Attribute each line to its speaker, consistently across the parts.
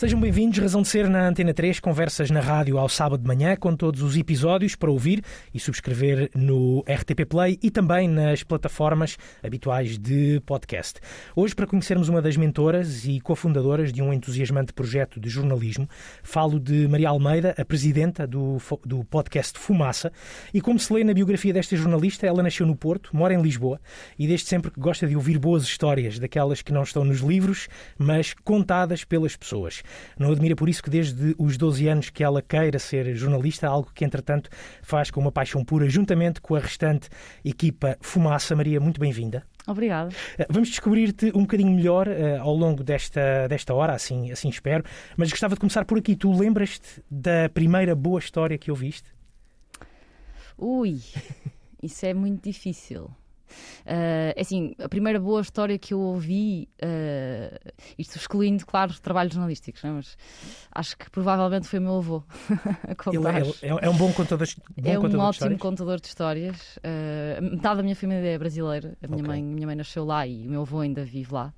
Speaker 1: Sejam bem-vindos, Razão de Ser na Antena 3, conversas na rádio ao sábado de manhã, com todos os episódios para ouvir e subscrever no RTP Play e também nas plataformas habituais de podcast. Hoje, para conhecermos uma das mentoras e cofundadoras de um entusiasmante projeto de jornalismo, falo de Maria Almeida, a presidenta do, do podcast Fumaça, e como se lê na biografia desta jornalista, ela nasceu no Porto, mora em Lisboa e desde sempre gosta de ouvir boas histórias, daquelas que não estão nos livros, mas contadas pelas pessoas. Não admira por isso que desde os 12 anos que ela queira ser jornalista, algo que entretanto faz com uma paixão pura, juntamente com a restante equipa Fumaça. Maria, muito bem-vinda.
Speaker 2: Obrigada.
Speaker 1: Eh, vamos descobrir-te um bocadinho melhor uh, ao longo desta, desta hora, assim, assim espero. Mas gostava de começar por aqui. Tu lembras-te da primeira boa história que ouviste?
Speaker 2: Ui, isso é muito difícil. Uh, assim, a primeira boa história que eu ouvi, uh, isto excluindo, claro, trabalhos jornalísticos, né? mas acho que provavelmente foi o meu avô a contar.
Speaker 1: Ele é, é, é, um bom contador, bom
Speaker 2: é um
Speaker 1: contador
Speaker 2: ótimo contador de histórias. Uh, metade da minha família é brasileira, a minha, okay. mãe, minha mãe nasceu lá e o meu avô ainda vive lá.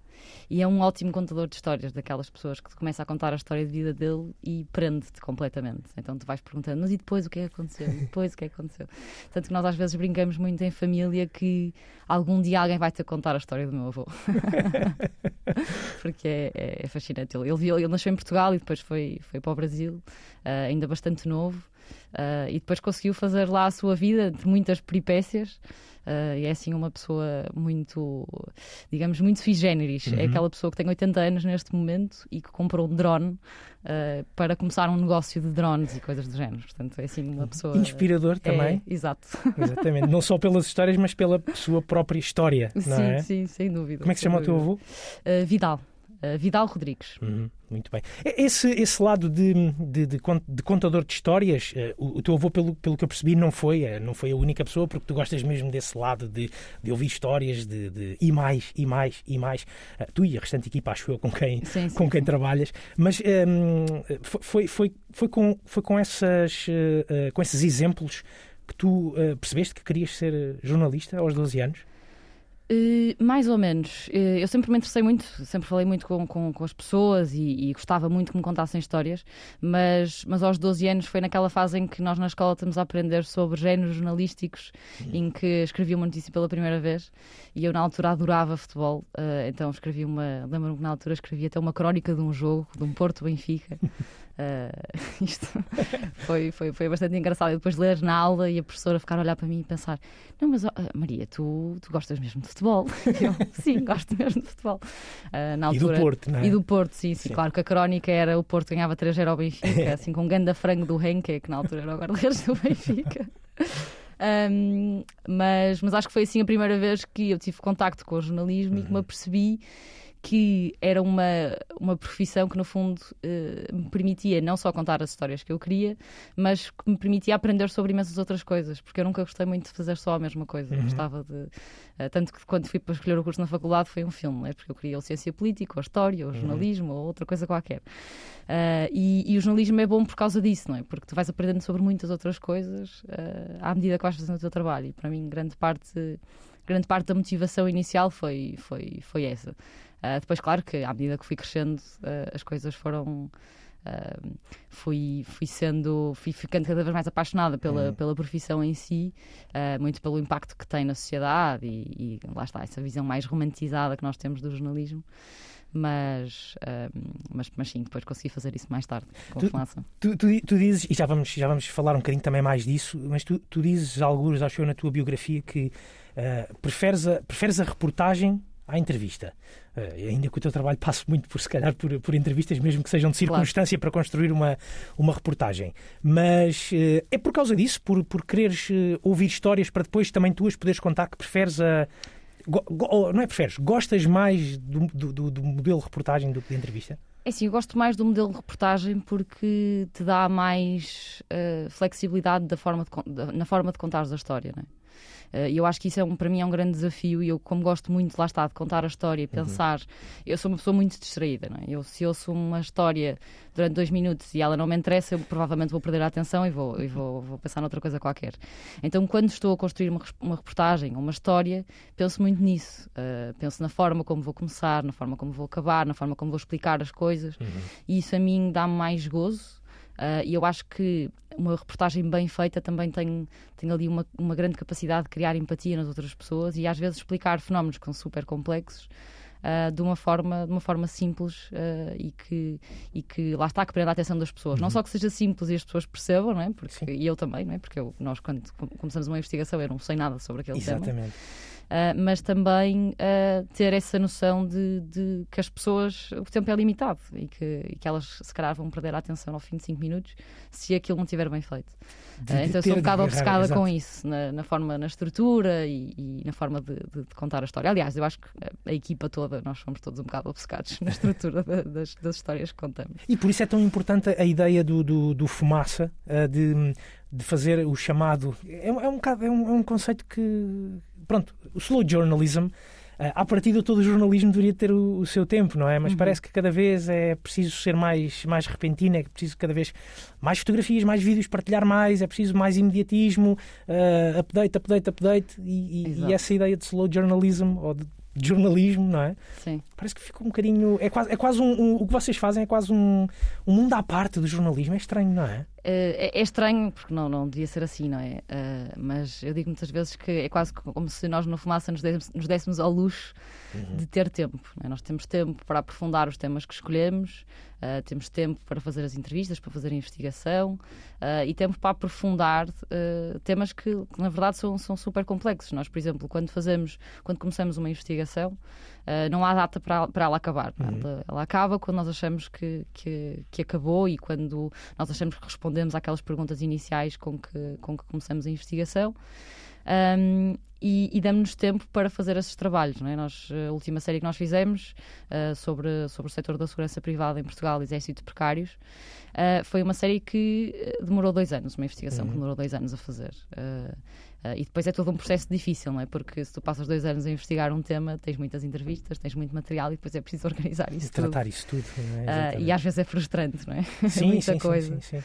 Speaker 2: E é um ótimo contador de histórias, daquelas pessoas que começa a contar a história de vida dele e prende-te completamente. Então tu vais perguntando, mas e depois o que é que aconteceu? E depois o que é que aconteceu? Tanto que nós às vezes brincamos muito em família que algum dia alguém vai te contar a história do meu avô. Porque é, é, é fascinante. Ele, ele, ele, nasceu em Portugal e depois foi, foi para o Brasil, uh, ainda bastante novo. Uh, e depois conseguiu fazer lá a sua vida de muitas peripécias. Uh, e é assim uma pessoa muito, digamos, muito sui generis. É uhum. É aquela pessoa que tem 80 anos neste momento e que comprou um drone uh, para começar um negócio de drones e coisas do género. Portanto, é assim uma pessoa.
Speaker 1: Inspirador também.
Speaker 2: É, exato.
Speaker 1: Exatamente. Não só pelas histórias, mas pela sua própria história.
Speaker 2: Sim,
Speaker 1: é?
Speaker 2: sim, sem dúvida.
Speaker 1: Como é que se chama
Speaker 2: dúvida.
Speaker 1: o teu avô?
Speaker 2: Uh, Vidal. Uh, Vidal Rodrigues.
Speaker 1: Uhum, muito bem. Esse, esse lado de, de, de, de contador de histórias, uh, o, o, teu avô, pelo, pelo que eu percebi, não foi, uh, não foi a única pessoa, porque tu gostas mesmo desse lado de, de ouvir histórias de, de, e mais, e mais, e mais. tu e a restante equipa, acho eu, com quem,
Speaker 2: sim, sim,
Speaker 1: com quem trabalhas. Mas um, ehm, foi, foi, foi, com, foi com, essas, com esses exemplos que tu percebeste que querias ser jornalista aos 12 anos?
Speaker 2: Uh, mais ou menos. Uh, eu sempre me interessei muito, sempre falei muito com, com, com as pessoas e, e, gostava muito que me contassem histórias, mas, mas aos 12 anos foi naquela fase em que nós na escola estamos a aprender sobre géneros jornalísticos, uhum. em que escrevi uma notícia pela primeira vez e eu na altura adorava futebol, uh, então escrevi uma. Lembro-me que na altura escrevi até uma crónica de um jogo, de um Porto Benfica. Uh, isto foi, foi, foi bastante engraçado. E depois ler na aula e a professora ficar a olhar para mim e pensar: Não, mas uh, Maria, tu, tu gostas mesmo de futebol? Eu, sim, gosto mesmo de futebol.
Speaker 1: Uh, na altura, e do Porto, não é?
Speaker 2: E do Porto, sim, sim, sim. Claro que a crónica era o Porto ganhava 3-0 ao Benfica, assim com um ganda frango do Henke, que na altura era o guarda-redes do Benfica. Um, mas, mas acho que foi assim a primeira vez que eu tive contacto com o jornalismo uhum. e que me uhum. apercebi que era uma, uma profissão que, no fundo, uh, me permitia não só contar as histórias que eu queria, mas que me permitia aprender sobre imensas outras coisas, porque eu nunca gostei muito de fazer só a mesma coisa. Uhum. Gostava de. Uh, tanto que quando fui para escolher o curso na faculdade foi um filme, é porque eu queria ou ciência política, ou história, ou uhum. jornalismo, uhum. ou outra coisa qualquer. Uh, e, e, o jornalismo é bom por causa disso, não é? Porque tu vais aprendendo sobre muitas outras coisas à medida que vais fazendo o teu trabalho. E para mim, grande parte grande parte da motivação inicial foi, foi, foi essa. Uh, depois, claro que à medida que fui crescendo, uh, as coisas foram. Uh, fui, fui sendo, fui ficando cada vez mais apaixonada pela, uhum. pela profissão em si, muito pelo impacto que tem na sociedade e, e, lá está, essa visão mais romantizada que nós temos do jornalismo mas, mas, mas sim, depois consegui fazer isso mais tarde, com tu,
Speaker 1: tu, tu, tu, dizes, e já vamos, já vamos falar um bocadinho também mais disso, mas tu, tu dizes, alguns, acho eu, na tua biografia, que uh, preferes, a, preferes a reportagem à entrevista. Uh, ainda que o teu trabalho passe muito por, se calhar, por, por entrevistas, mesmo que sejam de circunstância claro. para construir uma, uma reportagem. Mas uh, é por causa disso, por, por quereres uh, ouvir histórias para depois também tu as poderes contar, que preferes a. Go, go, não é preferes? Gostas mais do, do, do modelo de reportagem do que de entrevista?
Speaker 2: É sim, eu gosto mais do modelo de reportagem porque te dá mais flexibilidade da forma de, da, na forma de contar a história, não é? Uh, E eu acho que isso é um, para mim é um grande desafio e eu, como gosto muito, lá está, de contar a história e pensar, eu sou uma pessoa muito distraída, não é? Eu, se ouço uma história durante dois minutos e ela não me interessa, eu provavelmente vou perder a atenção e vou, e vou, vou pensar noutra coisa qualquer. Então, quando estou a construir uma, uma reportagem, uma história, penso muito nisso. Uh, penso na forma como vou começar, na forma como vou acabar, na forma como vou explicar as coisas. E isso a mim dá-me mais gozo. Uh, e eu acho que uma reportagem bem feita também tem, tem ali uma, uma grande capacidade de criar empatia nas outras pessoas e às vezes explicar fenómenos que são super complexos uh, de, uma forma, de uma forma simples uh, e, que, e que lá está que prenda a atenção das pessoas. Não só que seja simples e as pessoas percebam, não é? Porque, e eu também, não é? porque eu, nós quando com- começamos uma investigação eu não sei nada sobre aquele tema. Uh, mas também uh, ter essa noção de, de que as pessoas, o tempo é limitado e que, e que elas se calhar vão perder a atenção ao fim de 5 minutos se aquilo não estiver bem feito.
Speaker 1: De-
Speaker 2: Uh, então eu sou um bocado obcecada com isso, na, na forma, na estrutura e, e na forma de, de- contar a história. Aliás, eu acho que a, equipa toda, nós somos todos um bocado obcecados na estrutura da- das, das histórias que contamos.
Speaker 1: E por isso é tão importante a ideia do, do, do fumaça, de, de fazer o chamado. É, é um, é, um, é um conceito que. Pronto, o slow journalism. eh, À partida, todo o jornalismo deveria ter o, o seu tempo, não é? Mas parece que cada vez é preciso ser mais, mais repentino, é preciso cada vez mais fotografias, mais vídeos, partilhar mais, é preciso mais imediatismo, eh, update, update, update. E, e essa ideia de slow journalism, ou de jornalismo, não é?
Speaker 2: Sim.
Speaker 1: Parece que fica um bocadinho. É quase, é quase um, um- O que vocês fazem é quase um, um mundo à parte do jornalismo. É estranho, não é?
Speaker 2: Eh, é, é estranho, porque não, não devia ser assim, não é? Eh, mas eu digo muitas vezes que é quase como se nós no Fumaça nos dessemos, nos dessemos ao luxo de ter tempo. é? Nós temos tempo para aprofundar os temas que escolhemos, eh, temos tempo para fazer as entrevistas, para fazer a investigação e tempo para aprofundar temas que, que, na verdade são, são super complexos. Nós, por exemplo, quando fazemos, quando começamos uma investigação, eh, não há data para, para ela acabar. é? Ela, ela acaba quando nós achamos que, que, que acabou e quando nós achamos que respondemos àquelas perguntas iniciais com que, com que começamos a investigação. Um, e, e damos-nos tempo para fazer esses trabalhos. Não é? nós, a última série que nós fizemos uh, sobre, sobre o setor da segurança privada em Portugal, Exército de Precários, uh, foi uma série que uh, demorou dois anos, uma investigação que demorou dois anos a fazer. Uh, uh, e depois é todo um processo difícil, não é? Porque se tu passas dois anos a investigar um tema, tens muitas entrevistas, tens muito material e depois é preciso organizar isso
Speaker 1: E
Speaker 2: tudo.
Speaker 1: tratar isso tudo. é?
Speaker 2: Uh, e às vezes é frustrante, não é?
Speaker 1: sim,
Speaker 2: muita
Speaker 1: sim,
Speaker 2: coisa.
Speaker 1: Sim, sim, sim.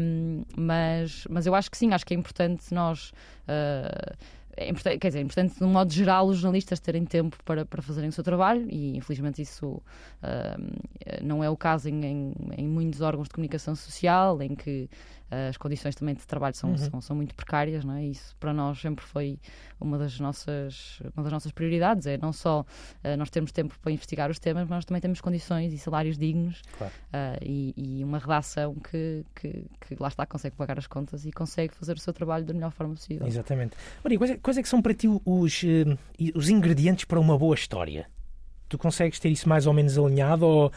Speaker 2: Um, mas, mas eu acho que sim, acho que é importante nós. uh, é importante, quer dizer, é importante, de um modo geral, os jornalistas terem tempo para, para fazerem o seu trabalho e, infelizmente, isso uh, não é o caso em, em, em muitos órgãos de comunicação social, em que as condições também de trabalho são,
Speaker 1: Uhum.
Speaker 2: são, são muito precárias, não é? Isso para nós sempre foi uma das nossas, uma das nossas prioridades, é não só uh, nós termos tempo para investigar os temas, mas nós também temos condições e salários dignos
Speaker 1: Claro.
Speaker 2: Uh, e, e uma redação que, que, que lá está, consegue pagar as contas e consegue fazer o seu trabalho da melhor forma possível.
Speaker 1: Exatamente. Maria, quais é, quais é que são para ti os, eh, os ingredientes para uma boa história? Tu consegues ter isso mais ou menos alinhado ou,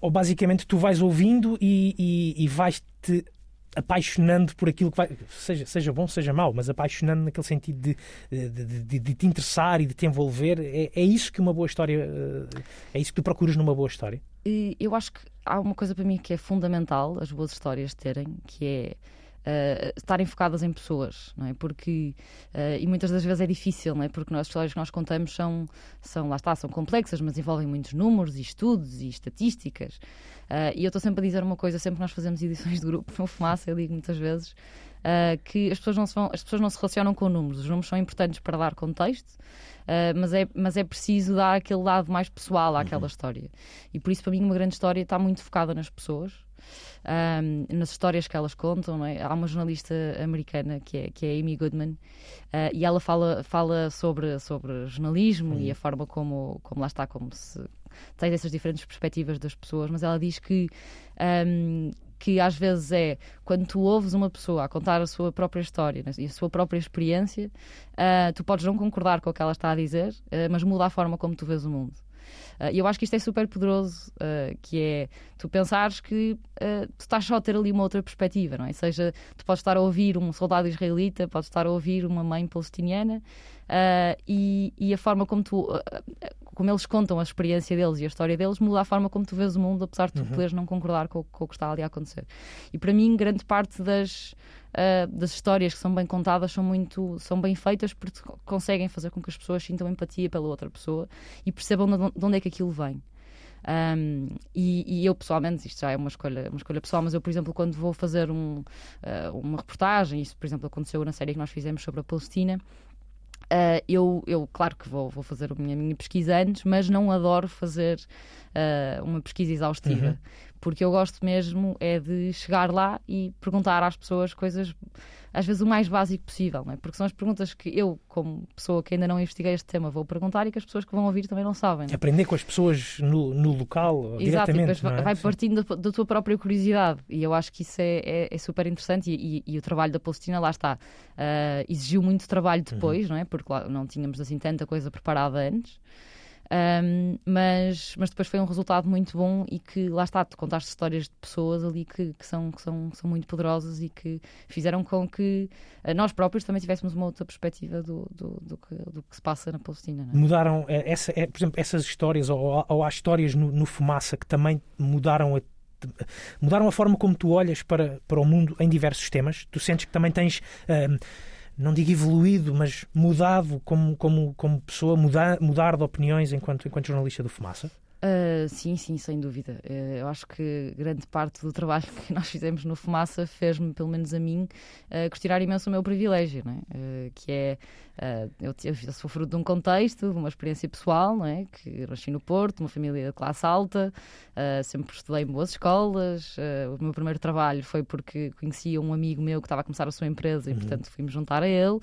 Speaker 1: ou basicamente tu vais ouvindo e, e, e vais-te apaixonando por aquilo que vai, seja, seja bom, seja mau, mas apaixonando naquele sentido de, de, de- de- te interessar e de te envolver. É, é isso que uma boa história. eh, É isso que tu procuras numa boa história?
Speaker 2: Eu acho que há uma coisa para mim que é fundamental as boas histórias terem, que é uh, estarem focadas em pessoas, não é? Porque, uh, e muitas das vezes é difícil, não é? Porque as histórias que nós contamos são, são, lá está, são complexas, mas envolvem muitos números e estudos e estatísticas. Uh, e eu estou sempre a dizer uma coisa, sempre que nós fazemos edições de grupo no Fumaça, eu digo muitas vezes uh, que as pessoas, não se vão, as pessoas não se relacionam com números. Os números são importantes para dar contexto, uh, mas, é, mas é preciso dar aquele lado mais pessoal àquela história. E por isso, para mim, uma grande história está muito focada nas pessoas. Um, nas histórias que elas contam, é? Há uma jornalista americana que é, que é Amy Goodman uh, e ela fala, fala sobre, sobre jornalismo e a forma como, como lá está, como se tem essas diferentes perspectivas das pessoas, mas ela diz que um, que às vezes é quando tu ouves uma pessoa a contar a sua própria história né, e a sua própria experiência, uh, tu podes não concordar com o que ela está a dizer, uh, mas muda a forma como tu vês o mundo. Uh, E eu acho que isto é super poderoso, uh, que é tu pensares que uh, tu estás só a ter ali uma outra perspectiva, não é? Seja, tu podes estar a ouvir um soldado israelita, podes estar a ouvir uma mãe palestiniana e, e a forma como tu, como eles contam a experiência deles e a história deles muda a forma como tu vês o mundo, apesar de tu poderes não concordar com, com o que está ali a acontecer. E para mim, grande parte das uh, das histórias que são bem contadas são muito são bem feitas porque conseguem fazer com que as pessoas sintam empatia pela outra pessoa e percebam de onde é que aquilo vem. Um, e, e, eu pessoalmente, isto já é uma escolha, uma escolha pessoal, mas eu, por exemplo, quando vou fazer um, uh, uma reportagem, isso, por exemplo, aconteceu na série que nós fizemos sobre a Palestina. Uh, eu, eu, claro que vou, vou fazer a minha, minha pesquisa antes, mas não adoro fazer uh, uma pesquisa exaustiva. Uhum. Porque eu gosto mesmo é de chegar lá e perguntar às pessoas coisas às vezes o mais básico possível, não é? Porque são as perguntas que eu, como pessoa que ainda não investiguei este tema, vou perguntar e que as pessoas que vão ouvir também não sabem. Não é?
Speaker 1: Aprender com as pessoas no, no local,
Speaker 2: Exato,
Speaker 1: diretamente.
Speaker 2: Exato, é? vai partindo da, da, tua própria curiosidade e eu acho que isso é, é, é super interessante e, e, e, o trabalho da Palestina, lá está, uh, exigiu muito trabalho depois, uhum. não é? Porque lá, não tínhamos assim tanta coisa preparada antes. Um, mas, mas depois foi um resultado muito bom e que lá está, tu contaste histórias de pessoas ali que, que, são, que, são, que são muito poderosas e que fizeram com que uh, nós próprios também tivéssemos uma outra perspectiva do, do, do, que, do que se passa na Palestina. É?
Speaker 1: Mudaram, eh, essa, é, por exemplo, essas histórias, ou, ou há histórias no, no Fumaça que também mudaram a mudaram a forma como tu olhas para, para o mundo em diversos temas. Tu sentes que também tens. Uh, não digo evoluído, mas mudado como, como, como pessoa, mudar, mudar de opiniões enquanto, enquanto jornalista do Fumaça?
Speaker 2: Uh, sim, sim, sem dúvida. Uh, eu acho que grande parte do trabalho que nós fizemos no Fumaça fez-me, pelo menos a mim, uh, questionar imenso o meu privilégio, não é? que é, eu, eu sou fruto de um contexto, de uma experiência pessoal, não é? que nasci no Porto, uma família de classe alta, sempre estudei em boas escolas, o meu primeiro trabalho foi porque conhecia um amigo meu que estava a começar a sua empresa e, uhum. portanto, fui-me juntar a ele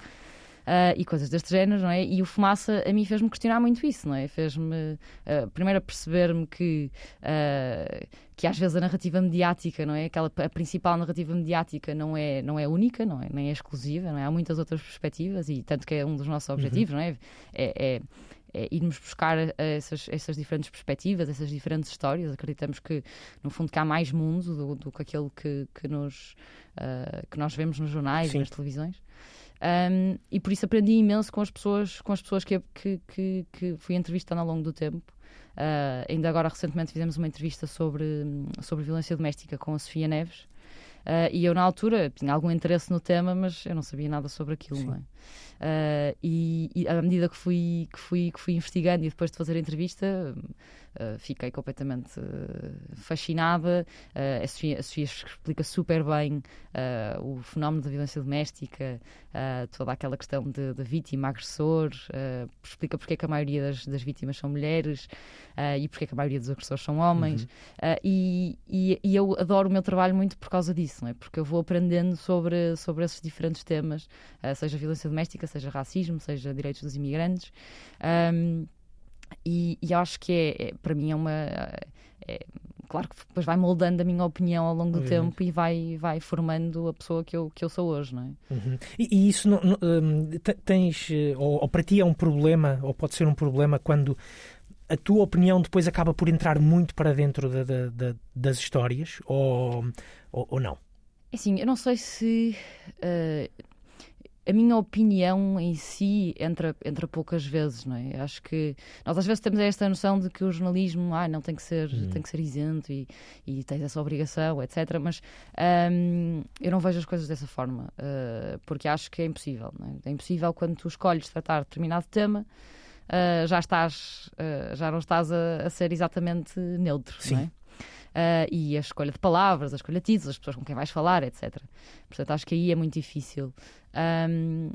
Speaker 2: uh, e coisas deste género, não é? E o Fumaça a mim fez-me questionar muito isso, não é? Fez-me, uh, primeiro, a perceber-me que, uh, que às vezes a narrativa mediática, não é? Aquela, a principal narrativa mediática não é, não é única, não é? Nem é exclusiva, não é? Há muitas outras perspectivas e tanto que é um dos nossos objetivos, uhum. não é? é, é é irmos buscar essas, essas diferentes perspectivas, essas diferentes histórias. Acreditamos que, no fundo, que há mais mundo do, do que aquele que, que, nos, uh, que nós vemos nos jornais e nas televisões. Um, e por isso aprendi imenso com as pessoas, com as pessoas que, que, que, que fui entrevistando ao longo do tempo. Uh, ainda agora, recentemente, fizemos uma entrevista sobre, sobre violência doméstica com a Sofia Neves. Uh, e eu, na altura, tinha algum interesse no tema, mas eu não sabia nada sobre aquilo, não é? Uh, e, e, à medida que fui, que, fui, que fui investigando e depois de fazer a entrevista, uh, fiquei completamente uh, fascinada. a, Sofia, a Sofia explica super bem o fenómeno da violência doméstica, toda aquela questão de, de vítima, agressor, explica porque é que a maioria das, das vítimas são mulheres e porque é que a maioria dos agressores são homens. Uhum. E, e, e, eu adoro o meu trabalho muito por causa disso, não é? porque eu vou aprendendo sobre, sobre esses diferentes temas, seja violência doméstica, seja racismo, seja direitos dos imigrantes. Um, e, e acho que é, é, para mim é uma. É, claro que depois vai moldando a minha opinião ao longo do Obviamente. tempo e vai, vai formando a pessoa que eu, que eu sou hoje, não é?
Speaker 1: Uhum. E, e, isso não, não, hum, tens, eh, ou, ou para ti é um problema, ou pode ser um problema quando a tua opinião depois acaba por entrar muito para dentro da, da, da, das histórias, ou, ou, ou, não?
Speaker 2: É assim, eu não sei se. Uh, a minha opinião em si entra, entra poucas vezes, não é? Acho que nós às vezes temos esta noção de que o jornalismo ah, não tem que ser, uhum. tem que ser isento e, e tens essa obrigação, etc. Mas um, eu não vejo as coisas dessa forma, uh, porque acho que é impossível. É? é? impossível quando tu escolhes tratar determinado tema. Uh, já estás, uh, já não estás a, a, ser exatamente neutro,
Speaker 1: Sim.
Speaker 2: não é? Uh, e a escolha de palavras, a escolha de títulos, as pessoas com quem vais falar, etc. Portanto, acho que aí é muito difícil. Um,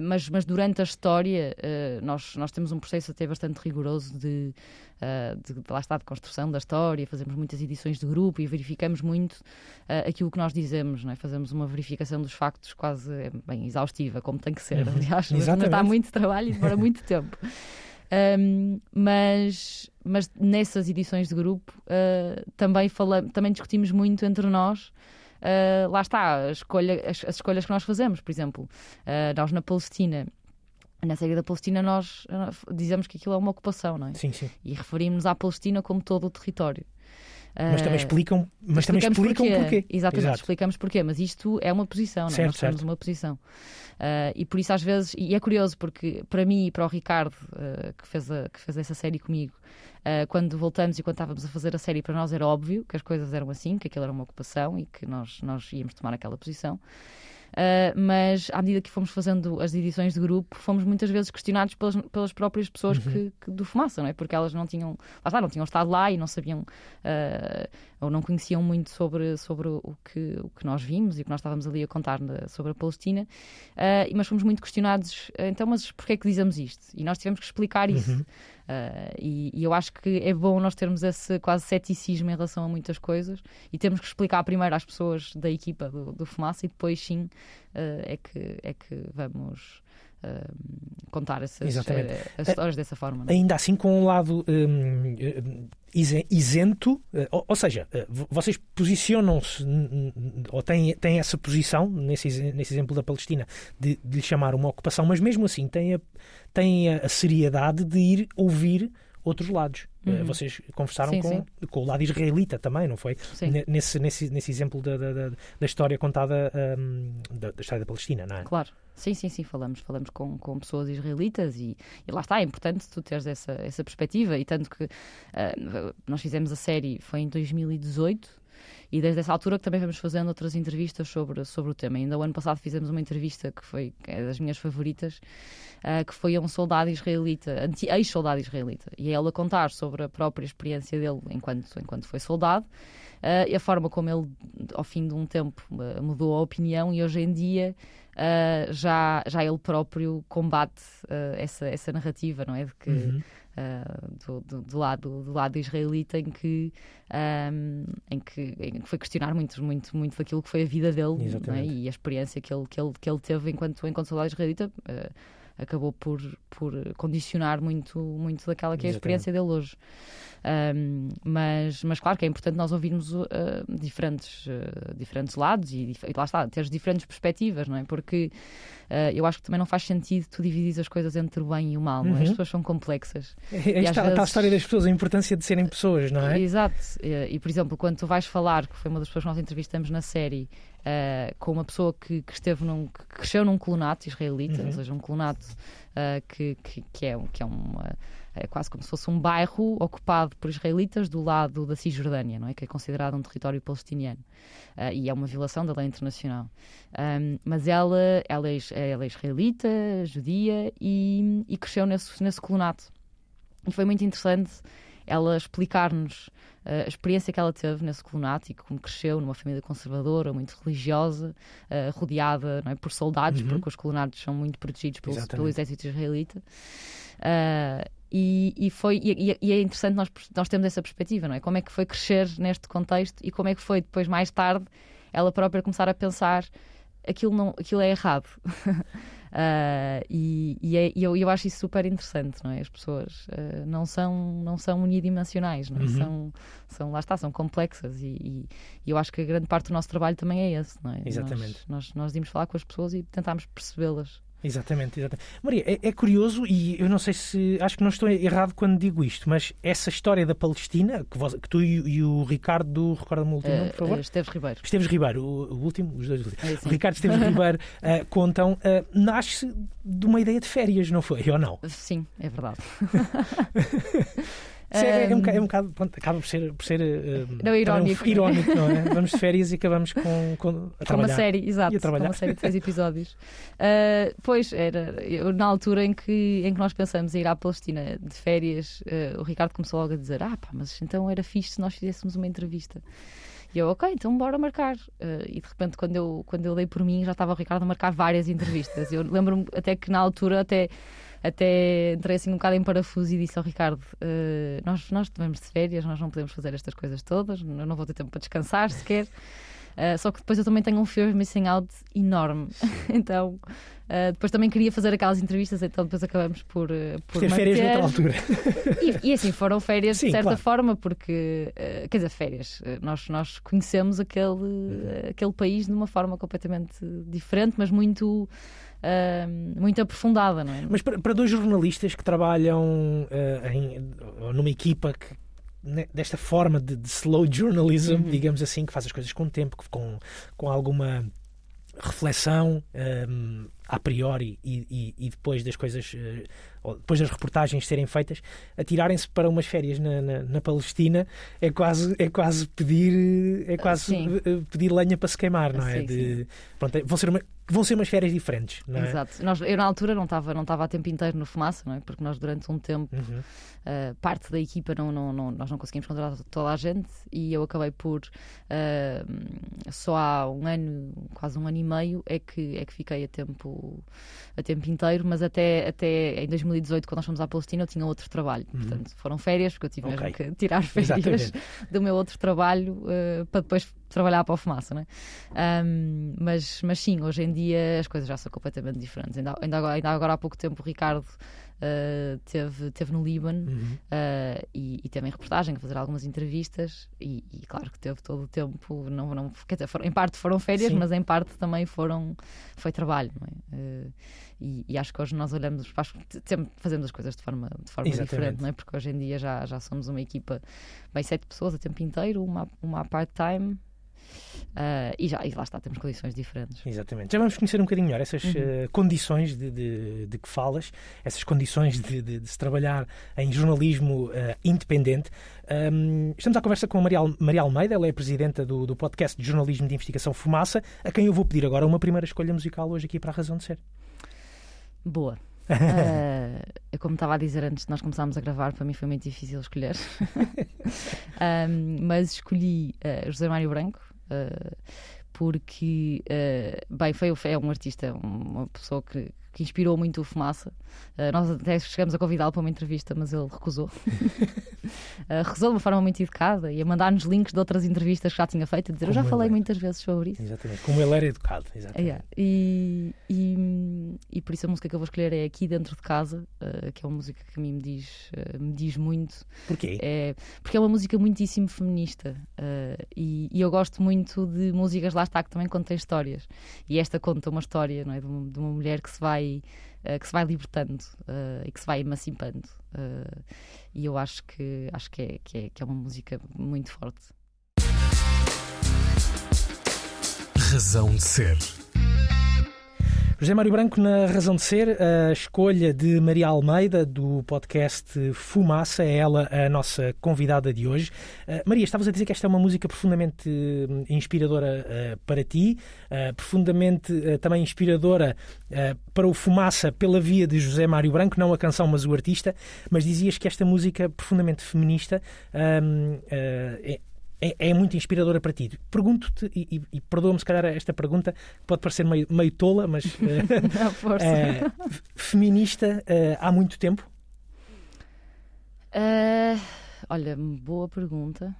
Speaker 2: mas, mas durante a história uh, nós, nós temos um processo até bastante rigoroso de, uh, de, de, lá está, de construção da história, fazemos muitas edições de grupo e verificamos muito uh, aquilo que nós dizemos, não é? fazemos uma verificação dos factos quase bem exaustiva, como tem que ser, uhum. aliás, mas está muito trabalho e demora muito tempo. Um, mas, mas nessas edições de grupo uh, também, falamos, também discutimos muito entre nós. Uh, lá está, a escolha, as, as, escolhas que nós fazemos. Por exemplo, uh, nós na Palestina na série da Palestina nós dizemos que aquilo é uma ocupação, não é?
Speaker 1: Sim, sim.
Speaker 2: E referimos-nos à Palestina como todo o território.
Speaker 1: Mas também explicam, mas também explicam porquê. porquê.
Speaker 2: Exatamente, Exato. explicamos porquê, mas isto é uma posição, não é?
Speaker 1: Certo,
Speaker 2: Nós temos uma posição. Uh, e por isso, às vezes, e é curioso, porque para mim e para o Ricardo, uh, que, fez a, que fez essa série comigo, uh, quando voltamos e quando estávamos a fazer a série, para nós era óbvio que as coisas eram assim, que aquilo era uma ocupação e que nós, nós íamos tomar aquela posição. Uh, mas à medida que fomos fazendo as edições de grupo, fomos muitas vezes questionados pelas, pelas próprias pessoas
Speaker 1: Uhum.
Speaker 2: que, que do Fumaça, não é? Porque elas não tinham, lá não tinham estado lá e não sabiam uh, ou não conheciam muito sobre, sobre o, que, o que nós vimos e o que nós estávamos ali a contar na- sobre a Palestina. Uh, mas fomos muito questionados, então, mas porquê é que dizemos isto? E nós tivemos que explicar isso.
Speaker 1: Uhum.
Speaker 2: Uh, e, e eu acho que é bom nós termos esse quase ceticismo em relação a muitas coisas e temos que explicar primeiro às pessoas da equipa do, do Fumaça e depois sim uh, é, que, é que vamos contar essas, uh, as histórias dessa forma. não é?
Speaker 1: Ainda assim, com um lado hum, isen- isento, eh, ou, ou seja, eh, vo- vocês posicionam-se ou têm, têm essa posição, nesse, nesse exemplo da Palestina, de, de lhe chamar uma ocupação, mas mesmo assim têm a, têm a, seriedade de ir ouvir outros lados. Eh,
Speaker 2: Uhum.
Speaker 1: Vocês conversaram
Speaker 2: Sim,
Speaker 1: com,
Speaker 2: sim.
Speaker 1: com o lado israelita também, não foi?
Speaker 2: Sim.
Speaker 1: Nesse, nesse, nesse exemplo da, da, da- história contada hum, da, da história da Palestina, não é?
Speaker 2: Claro, sim, sim, sim, falamos, falamos com, com pessoas israelitas e, e lá está, é importante tu teres essa, essa perspectiva e tanto que ah, nós fizemos a série foi em 2018 e desde essa altura que também vamos fazendo outras entrevistas sobre, sobre o tema. Ainda o ano passado fizemos uma entrevista que foi que é das minhas favoritas, ah, que foi a um soldado israelita, ex-soldado israelita, e é ele a contar sobre a própria experiência dele enquanto, enquanto foi soldado. ah, e a forma como ele, ao fim de um tempo, ah, mudou a opinião e hoje em dia Uh, já, já ele próprio combate uh, essa, essa narrativa, não é? De que,
Speaker 1: Uhum.
Speaker 2: Uh, do, do, do lado, do lado israelita, em que, um, em que, em que foi questionar muito, muito, muito daquilo que foi a vida dele é? E a experiência que ele, que ele, que ele teve enquanto, enquanto soldado israelita. uh, acabou por, por condicionar muito, muito daquela que é a experiência dele hoje. Um, mas, mas claro que é importante nós ouvirmos uh, diferentes, uh, diferentes lados e, e lá está, ter diferentes perspectivas, não é? Porque uh, eu acho que também não faz sentido tu dividir as coisas entre o bem e o mal, é? As
Speaker 1: Uhum.
Speaker 2: pessoas são complexas. E às
Speaker 1: está, está a
Speaker 2: vezes-
Speaker 1: história das pessoas, a importância de serem pessoas, não é?
Speaker 2: Exato. E, e, por exemplo, quando tu vais falar, que foi uma das pessoas que nós entrevistamos na série, uh, com uma pessoa que, que esteve num, que cresceu num colonato israelita,
Speaker 1: Uhum.
Speaker 2: ou seja, um colonato uh, que, que, que é, que é uma. É quase como se fosse um bairro ocupado por israelitas do lado da Cisjordânia, não é? que é considerado um território palestiniano. Uh, e é uma violação da lei internacional. Um, mas ela, ela, é, ela é israelita, judia e, e cresceu nesse, nesse colonato. E foi muito interessante ela explicar-nos uh, a experiência que ela teve nesse colonato e como cresceu numa família conservadora, muito religiosa, uh, rodeada é, por soldados,
Speaker 1: Uhum.
Speaker 2: porque os colonatos são muito protegidos pelo, pelo exército israelita. Uh, e, e foi, e, e- é interessante nós, nós termos essa perspectiva, não é? Como é que foi crescer neste contexto e como é que foi depois, mais tarde, ela própria começar a pensar aquilo, não, aquilo é errado. Ah, e e, é- e eu, eu acho isso super interessante, não é? As pessoas ah, não, são, não são unidimensionais, não é?
Speaker 1: Uhum.
Speaker 2: são, são, lá está, são complexas e, e- eu acho que a grande parte do nosso trabalho também é esse, não é?
Speaker 1: Exatamente.
Speaker 2: Nós, nós, nós íamos falar com as pessoas e tentámos percebê-las.
Speaker 1: Exatamente, exatamente. Maria, é, é curioso e eu não sei se. Acho que não estou errado quando digo isto, mas essa história da Palestina, que, vos- que tu e, o- e o Ricardo. Recorda-me o último
Speaker 2: Ah,
Speaker 1: por favor?
Speaker 2: ah, Esteves Ribeiro.
Speaker 1: Esteves Ribeiro, o, o último, os dois últimos.
Speaker 2: É
Speaker 1: O. Ricardo Esteves Ribeiro ah, contam, ah, nasce de uma ideia de férias, não foi? Ou não?
Speaker 2: Sim, é verdade.
Speaker 1: Isso é, é um é um bocado- pronto, acaba por ser, por ser
Speaker 2: Não,
Speaker 1: também um-
Speaker 2: irónico.
Speaker 1: irónico, não é? Vamos de férias e acabamos com, com, a
Speaker 2: Com uma
Speaker 1: trabalhar.
Speaker 2: série, exato,
Speaker 1: a
Speaker 2: com
Speaker 1: trabalhar.
Speaker 2: uma série de três episódios. Ah, pois, era eu, na altura em que, em que nós pensamos em ir à Palestina de férias, ah, o Ricardo começou logo a dizer: Ah, pá, mas então era fixe se nós fizéssemos uma entrevista. E eu, ok, então bora marcar. Ah, e de repente, quando eu, quando eu dei por mim, já estava o Ricardo a marcar várias entrevistas. Eu lembro-me até que na altura, até. Até entrei assim um bocado em parafuso e disse ao Ricardo: "Ah, nós, nós devemos de férias, nós não podemos fazer estas coisas todas, eu não vou ter tempo para descansar sequer. Uh, só que depois eu também tenho um fear of missing out enorme. então, uh, depois também queria fazer aquelas entrevistas, então depois acabamos por, uh, por
Speaker 1: Ter férias
Speaker 2: manter.
Speaker 1: noutra altura.
Speaker 2: E, e assim, foram férias
Speaker 1: Sim,
Speaker 2: de certa
Speaker 1: claro.
Speaker 2: forma, porque, uh, quer dizer, férias. uh, Nós, nós conhecemos aquele,
Speaker 1: Uhum.
Speaker 2: uh, aquele país de uma forma completamente diferente, mas muito, uh, muito aprofundada, não é?
Speaker 1: Mas para, para dois jornalistas que trabalham eh, em- numa equipa que, ne- desta forma de, de slow journalism,
Speaker 2: Uhum.
Speaker 1: digamos assim, que faz as coisas com tempo, com, com alguma reflexão, ehm, a priori e, e, e depois das coisas, uh, depois das reportagens serem feitas, atirarem-se para umas férias na, na, na, Palestina é quase, é quase pedir é quase pedir lenha para se queimar, não é?
Speaker 2: Sim, de,
Speaker 1: pronto, é, vão ser uma, vão ser umas férias diferentes, não é?
Speaker 2: Exato. Nós, eu na altura não estava não estava a tempo inteiro no Fumaça, não é? Porque nós durante um tempo uhum. uh, parte da equipa não, não, não, nós não conseguimos controlar toda a gente e eu acabei por uh, só há um ano, quase um ano e meio é que é que fiquei a tempo a tempo inteiro, mas até até em 2018 quando nós fomos à Palestina eu tinha outro trabalho, uhum. portanto foram férias porque eu tive okay. mesmo que tirar férias Exatamente. do meu outro trabalho uh, para depois trabalhar para o fumaça, não é? Um, mas, mas sim, hoje em dia as coisas já são completamente diferentes. Ainda, ainda, agora, ainda agora há pouco tempo o Ricardo uh, teve, teve no Líbano uhum. uh, e, e teve em reportagem a fazer algumas entrevistas e, e, claro que teve todo o tempo, não, não, quer dizer, foram, em parte foram férias, sim. mas em parte também foram, foi trabalho, é? Uh, e, e, acho que hoje nós olhamos, sempre fazemos as coisas de forma, de forma diferente, não é? Porque hoje em dia já, já somos uma equipa, bem, sete pessoas a tempo inteiro, uma, uma part-time Uh, e, já, e lá está, temos condições diferentes.
Speaker 1: Exatamente. Já vamos conhecer um bocadinho melhor essas uhum. uh, condições de, de, de, que falas, essas condições de, de, se trabalhar em jornalismo uh, independente. Um, estamos à conversa com a Maria, Maria Almeida, ela é presidenta do, do podcast de jornalismo de investigação Fumaça, a quem eu vou pedir agora uma primeira escolha musical hoje aqui para a Razão de Ser.
Speaker 2: Boa. uh, como estava a dizer antes de nós começarmos a gravar, para mim foi muito difícil escolher. um, mas escolhi uh, José Mário Branco. Uh, porque, bem, foi, é um artista, uma pessoa que, que inspirou muito o Fumaça. Uh, nós até chegamos a convidá-lo para uma entrevista, mas ele recusou. uh, recusou de uma forma muito educada e a mandar-nos links de outras entrevistas que já tinha feito, a dizer: Como Eu já falei é. muitas vezes sobre isso.
Speaker 1: Exatamente, como ele era educado. Exatamente.
Speaker 2: Yeah. E, e, e, por isso a música que eu vou escolher é Aqui Dentro de Casa, uh, que é uma música que a mim me diz, me diz muito.
Speaker 1: Porquê?
Speaker 2: É, porque é uma música muitíssimo feminista e, e, eu gosto muito de músicas, lá está, que também contem histórias. E esta conta uma história não é, de, uma, de uma mulher que se vai uh, que se vai libertando uh, e que se vai emancipando. Uh, e eu acho que acho que é, que é, que é uma música muito forte.
Speaker 3: Razão de ser.
Speaker 1: José Mário Branco, na razão de ser, a escolha de Maria Almeida, do podcast Fumaça, é ela a nossa convidada de hoje. Uh, Maria, estavas a dizer que esta é uma música profundamente uh, inspiradora uh, para ti, profundamente também inspiradora para o Fumaça pela via de José Mário Branco, não a canção, mas o artista, mas dizias que esta música profundamente feminista é, é, muito inspiradora para ti. Pergunto-te, e, e, e perdoa-me se calhar esta pergunta, pode parecer meio, meio tola, mas
Speaker 2: uh,
Speaker 1: feminista uh, há muito tempo?
Speaker 2: olha, boa pergunta.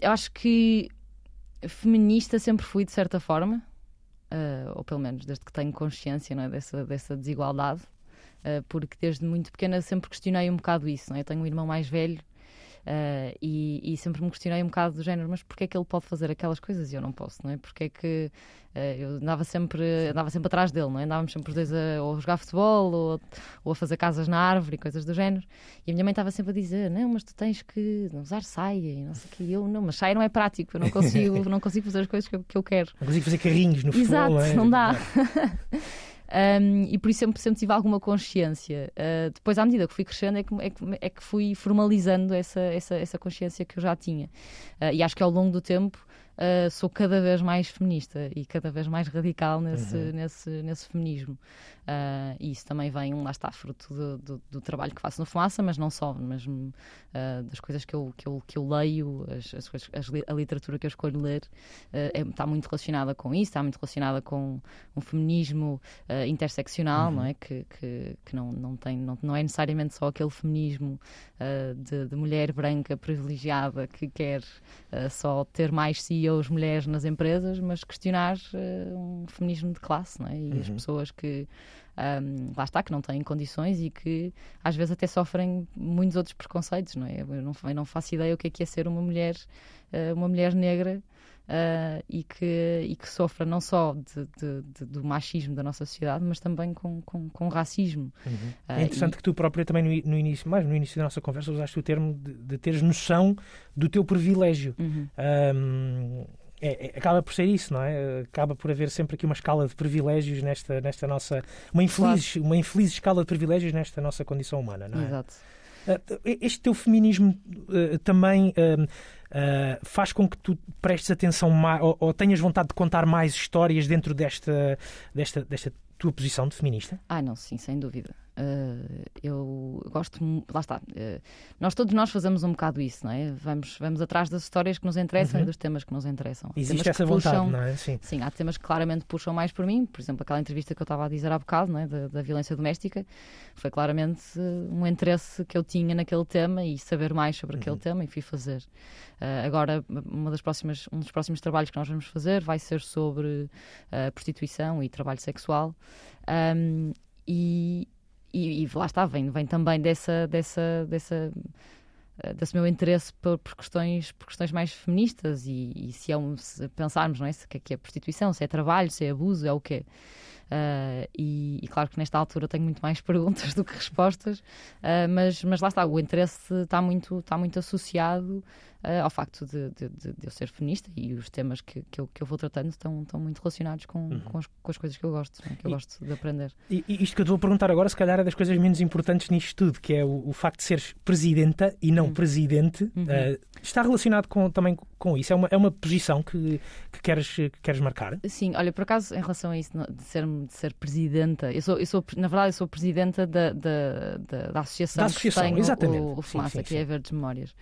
Speaker 2: eu acho que feminista sempre fui, de certa forma, ou pelo menos desde que tenho consciência não é, dessa, dessa desigualdade, porque desde muito pequena sempre questionei um bocado isso. Não é? Eu tenho um irmão mais velho Uh, e, e, sempre me questionei um bocado do género, mas porquê é que ele pode fazer aquelas coisas e eu não posso, não é? Porque é que uh, eu andava sempre, andava sempre atrás dele, não é? Andávamos sempre os dois a, ou a jogar futebol ou, ou, a fazer casas na árvore e coisas do género. E a minha mãe estava sempre a dizer: Não, mas tu tens que usar saia e não sei o que. Eu, não, mas saia não é prático, eu não consigo, não consigo fazer as coisas que eu, que eu quero.
Speaker 1: Não consigo fazer carrinhos no
Speaker 2: futebol,
Speaker 1: Exato,
Speaker 2: não, é? não dá. Um, e por isso sempre, sempre tive alguma consciência. Uh, depois, à medida que fui crescendo, é que, é que, é que fui formalizando essa, essa, essa consciência que eu já tinha. Uh, e acho que ao longo do tempo uh, sou cada vez mais feminista e cada vez mais radical nesse, uhum. nesse, nesse feminismo. Uh, e isso também vem, lá está, fruto do, do, do, trabalho que faço no Fumaça, mas não só, mesmo uh, das coisas que eu, que eu, que eu leio, as, as, as, a literatura que eu escolho ler, uh, é, está muito relacionada com isso, está muito relacionada com um feminismo interseccional, uhum. não é? Que, que, que, não, não, tem, não, não é necessariamente só aquele feminismo de, de, mulher branca privilegiada que quer só ter mais CEOs mulheres nas empresas, mas questionar um feminismo de classe, não é? E uhum. as pessoas que um, lá está, que não têm condições e que às vezes até sofrem muitos outros preconceitos, não é? Eu não, eu não faço ideia o que é que é ser uma mulher, uh, uma mulher negra uh, e, que, e que sofra não só de, de, de, do machismo da nossa sociedade, mas também com, com, com racismo.
Speaker 1: Uhum. Uh, é interessante e... que tu própria também no, no, início, mais no início da nossa conversa, usaste o termo de, de teres noção do teu privilégio. Uhum. Um, é, é, acaba por ser isso, não é? Acaba por haver sempre aqui uma escala de privilégios nesta, nesta nossa. Uma infeliz, claro. uma infeliz escala de privilégios nesta nossa condição humana, não é?
Speaker 2: Exato.
Speaker 1: Uh, este teu feminismo uh, também uh, faz com que tu prestes atenção mais, ou, ou, tenhas vontade de contar mais histórias dentro desta, desta, desta tua posição de feminista?
Speaker 2: Ah, não, sim, sem dúvida. Uh, eu gosto, lá está. Uh, nós todos nós fazemos um bocado isso, não é? Vamos, vamos atrás das histórias que nos interessam uhum. e dos temas que nos interessam.
Speaker 1: Existe essa vontade, puxam, não é? Sim.
Speaker 2: sim, há temas que claramente puxam mais por mim. Por exemplo, aquela entrevista que eu estava a dizer há bocado, não é? da, da violência doméstica, foi claramente uh, um interesse que eu tinha naquele tema e saber mais sobre uhum. aquele tema e fui fazer. agora, uma das próximas, um dos próximos trabalhos que nós vamos fazer vai ser sobre prostituição e trabalho sexual. Um, e, e, e, lá está, vem, vem também dessa, dessa, dessa, eh, desse meu interesse por, por, questões, por questões mais feministas e, e se, é um, se pensarmos, não é? Se, que é, que é prostituição, se é trabalho, se é abuso, é o quê? Uh, e, e, claro que nesta altura tenho muito mais perguntas do que respostas, uh, mas, mas lá está, o interesse está muito, está muito associado uh, ao facto de, de, de, eu ser feminista e os temas que, que, eu, que eu vou tratando estão, estão muito relacionados com, uhum. com, as, com, as, coisas que eu gosto, né, que eu e, gosto de aprender.
Speaker 1: E, e, isto que eu te vou perguntar agora, se calhar é das coisas menos importantes nisto tudo, que é o, o facto de seres presidenta e não uhum. presidente, uhum. está relacionado com, também com isso? É uma, é uma posição que, que, queres, que queres marcar?
Speaker 2: Sim, olha, por acaso, em relação a isso de ser de ser presidenta. Eu sou, eu sou, na verdade, eu sou presidenta da, da, da, da associação,
Speaker 1: da associação que tem exatamente.
Speaker 2: o, o FMASA, que é Verdes Memórias.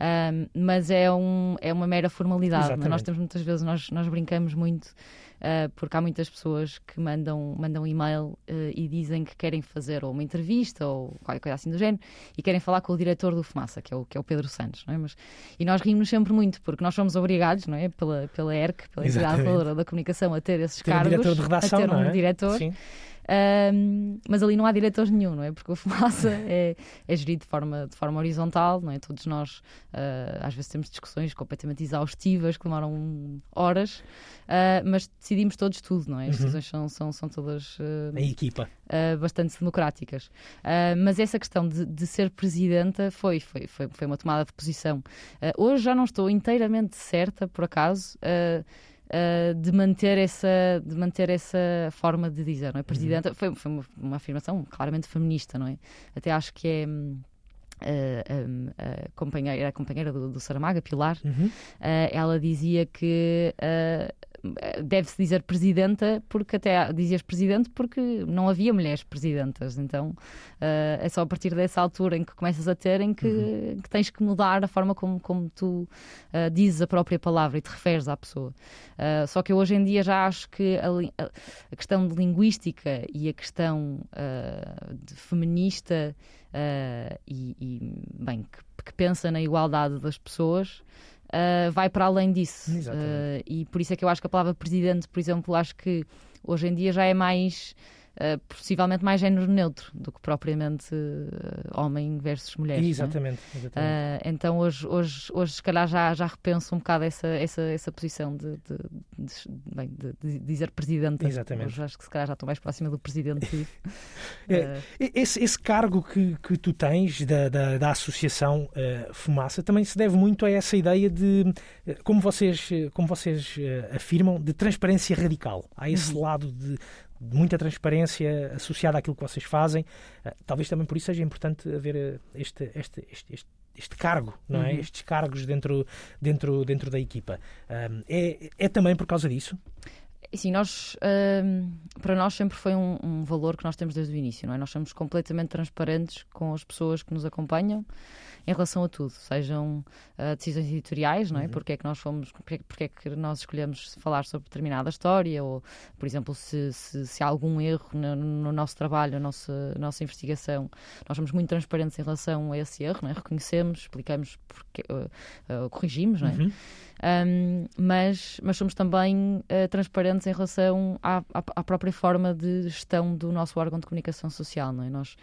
Speaker 2: Um, mas é, um, é uma mera formalidade. É? Nós temos muitas vezes, nós, nós brincamos muito uh, porque há muitas pessoas que mandam, mandam e-mail uh, e dizem que querem fazer ou uma entrevista ou qualquer coisa assim do género e querem falar com o diretor do FMASA, que é o, que é o Pedro Santos. Não é? Mas, e nós rimos sempre muito, porque nós somos obrigados, não é? pela, pela ERC, pela Entidade Valora da Comunicação, a ter esses
Speaker 1: ter
Speaker 2: cargos,
Speaker 1: um diretor de redação,
Speaker 2: a ter um
Speaker 1: é?
Speaker 2: diretor.
Speaker 1: Sim.
Speaker 2: Um, mas ali não há diretores nenhum, não é? Porque o FUMASA é, é gerido de forma, de forma horizontal, não é? Todos nós, uh, às vezes, temos discussões completamente exaustivas que demoram horas, uh, mas decidimos todos tudo, não é? As uhum. decisões são, são, são todas.
Speaker 1: Uh, equipa.
Speaker 2: bastante democráticas. mas essa questão de, de, ser presidenta foi, foi, foi, foi uma tomada de posição. hoje já não estou inteiramente certa, por acaso. Uh, uh, de, manter essa, de manter essa forma de dizer, não é? Presidenta, uhum. foi, foi uma, uma, afirmação claramente feminista, não é? Até acho que é. Uh, a, companheira, a companheira do, do Saramaga, Pilar, uhum. uh, ela dizia que uh, deve-se dizer presidenta, porque até dizias presidente porque não havia mulheres presidentas. Então uh, é só a partir dessa altura em que começas a ter em que, uhum. que tens que mudar a forma como, como tu uh, dizes a própria palavra e te referes à pessoa. Uh, só que eu hoje em dia já acho que a, a questão de linguística e a questão de feminista e, e, bem, que, que pensa na igualdade das pessoas uh, vai para além disso. Uh, e por isso é que eu acho que a palavra presidente, por exemplo, acho que hoje em dia já é mais uh, possivelmente mais género neutro do que propriamente uh, homem versus mulher.
Speaker 1: É? Exatamente.
Speaker 2: É? exatamente. Uh, então hoje, hoje, hoje, se calhar, já, já repenso um bocado essa, essa, essa posição de, de, de, bem, de dizer presidente.
Speaker 1: Exatamente.
Speaker 2: Hoje acho que se calhar já estou mais próxima do presidente.
Speaker 1: é, esse, esse cargo que, que tu tens da, da, da Associação Fumaça também se deve muito a essa ideia de, como vocês, como vocês afirmam, de transparência radical. Há esse uhum. lado de muita transparência associada àquilo que vocês fazem. Uh, talvez também por isso seja importante haver eh, este, este, este, este, este cargo, não é? Uhum. Estes cargos dentro, dentro, dentro da equipa. Uh, é, é também por causa disso?
Speaker 2: Sim, nós, uh, para nós sempre foi um, um, valor que nós temos desde o início, não é? Nós somos completamente transparentes com as pessoas que nos acompanham em relação a tudo, sejam uh, decisões editoriais, não é? Uhum. Porque é que nós fomos, porque, porque, é que nós escolhemos falar sobre determinada história, ou, por exemplo, se, se, se há algum erro no, no, nosso trabalho, na nossa, nossa investigação, nós somos muito transparentes em relação a esse erro, não é? Reconhecemos, explicamos, porque, uh, uh, corrigimos, não é? Uhum. Um, mas, mas somos também uh, transparentes em relação à, à, à, própria forma de gestão do nosso órgão de comunicação social. Não é? nós,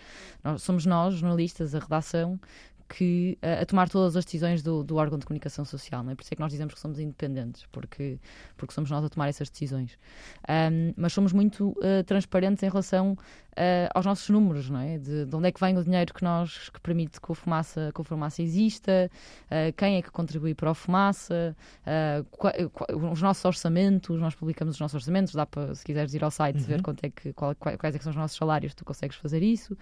Speaker 2: nós somos nós, jornalistas, a redação, que uh, a tomar todas as decisões do, do, órgão de comunicação social. Não é? Por isso é que nós dizemos que somos independentes, porque, porque somos nós a tomar essas decisões. Um, mas somos muito uh, transparentes em relação uh, aos nossos números, não é? De, de, onde é que vem o dinheiro que, nós, que permite que o Fumaça, que o Fumaça exista, quem é que contribui para o Fumaça, os nossos orçamentos, nós publicamos os nossos orçamentos, dá para, se quiseres ir ao site, uhum. ver quanto é que, qual, quais é que são os nossos salários, tu consegues fazer isso.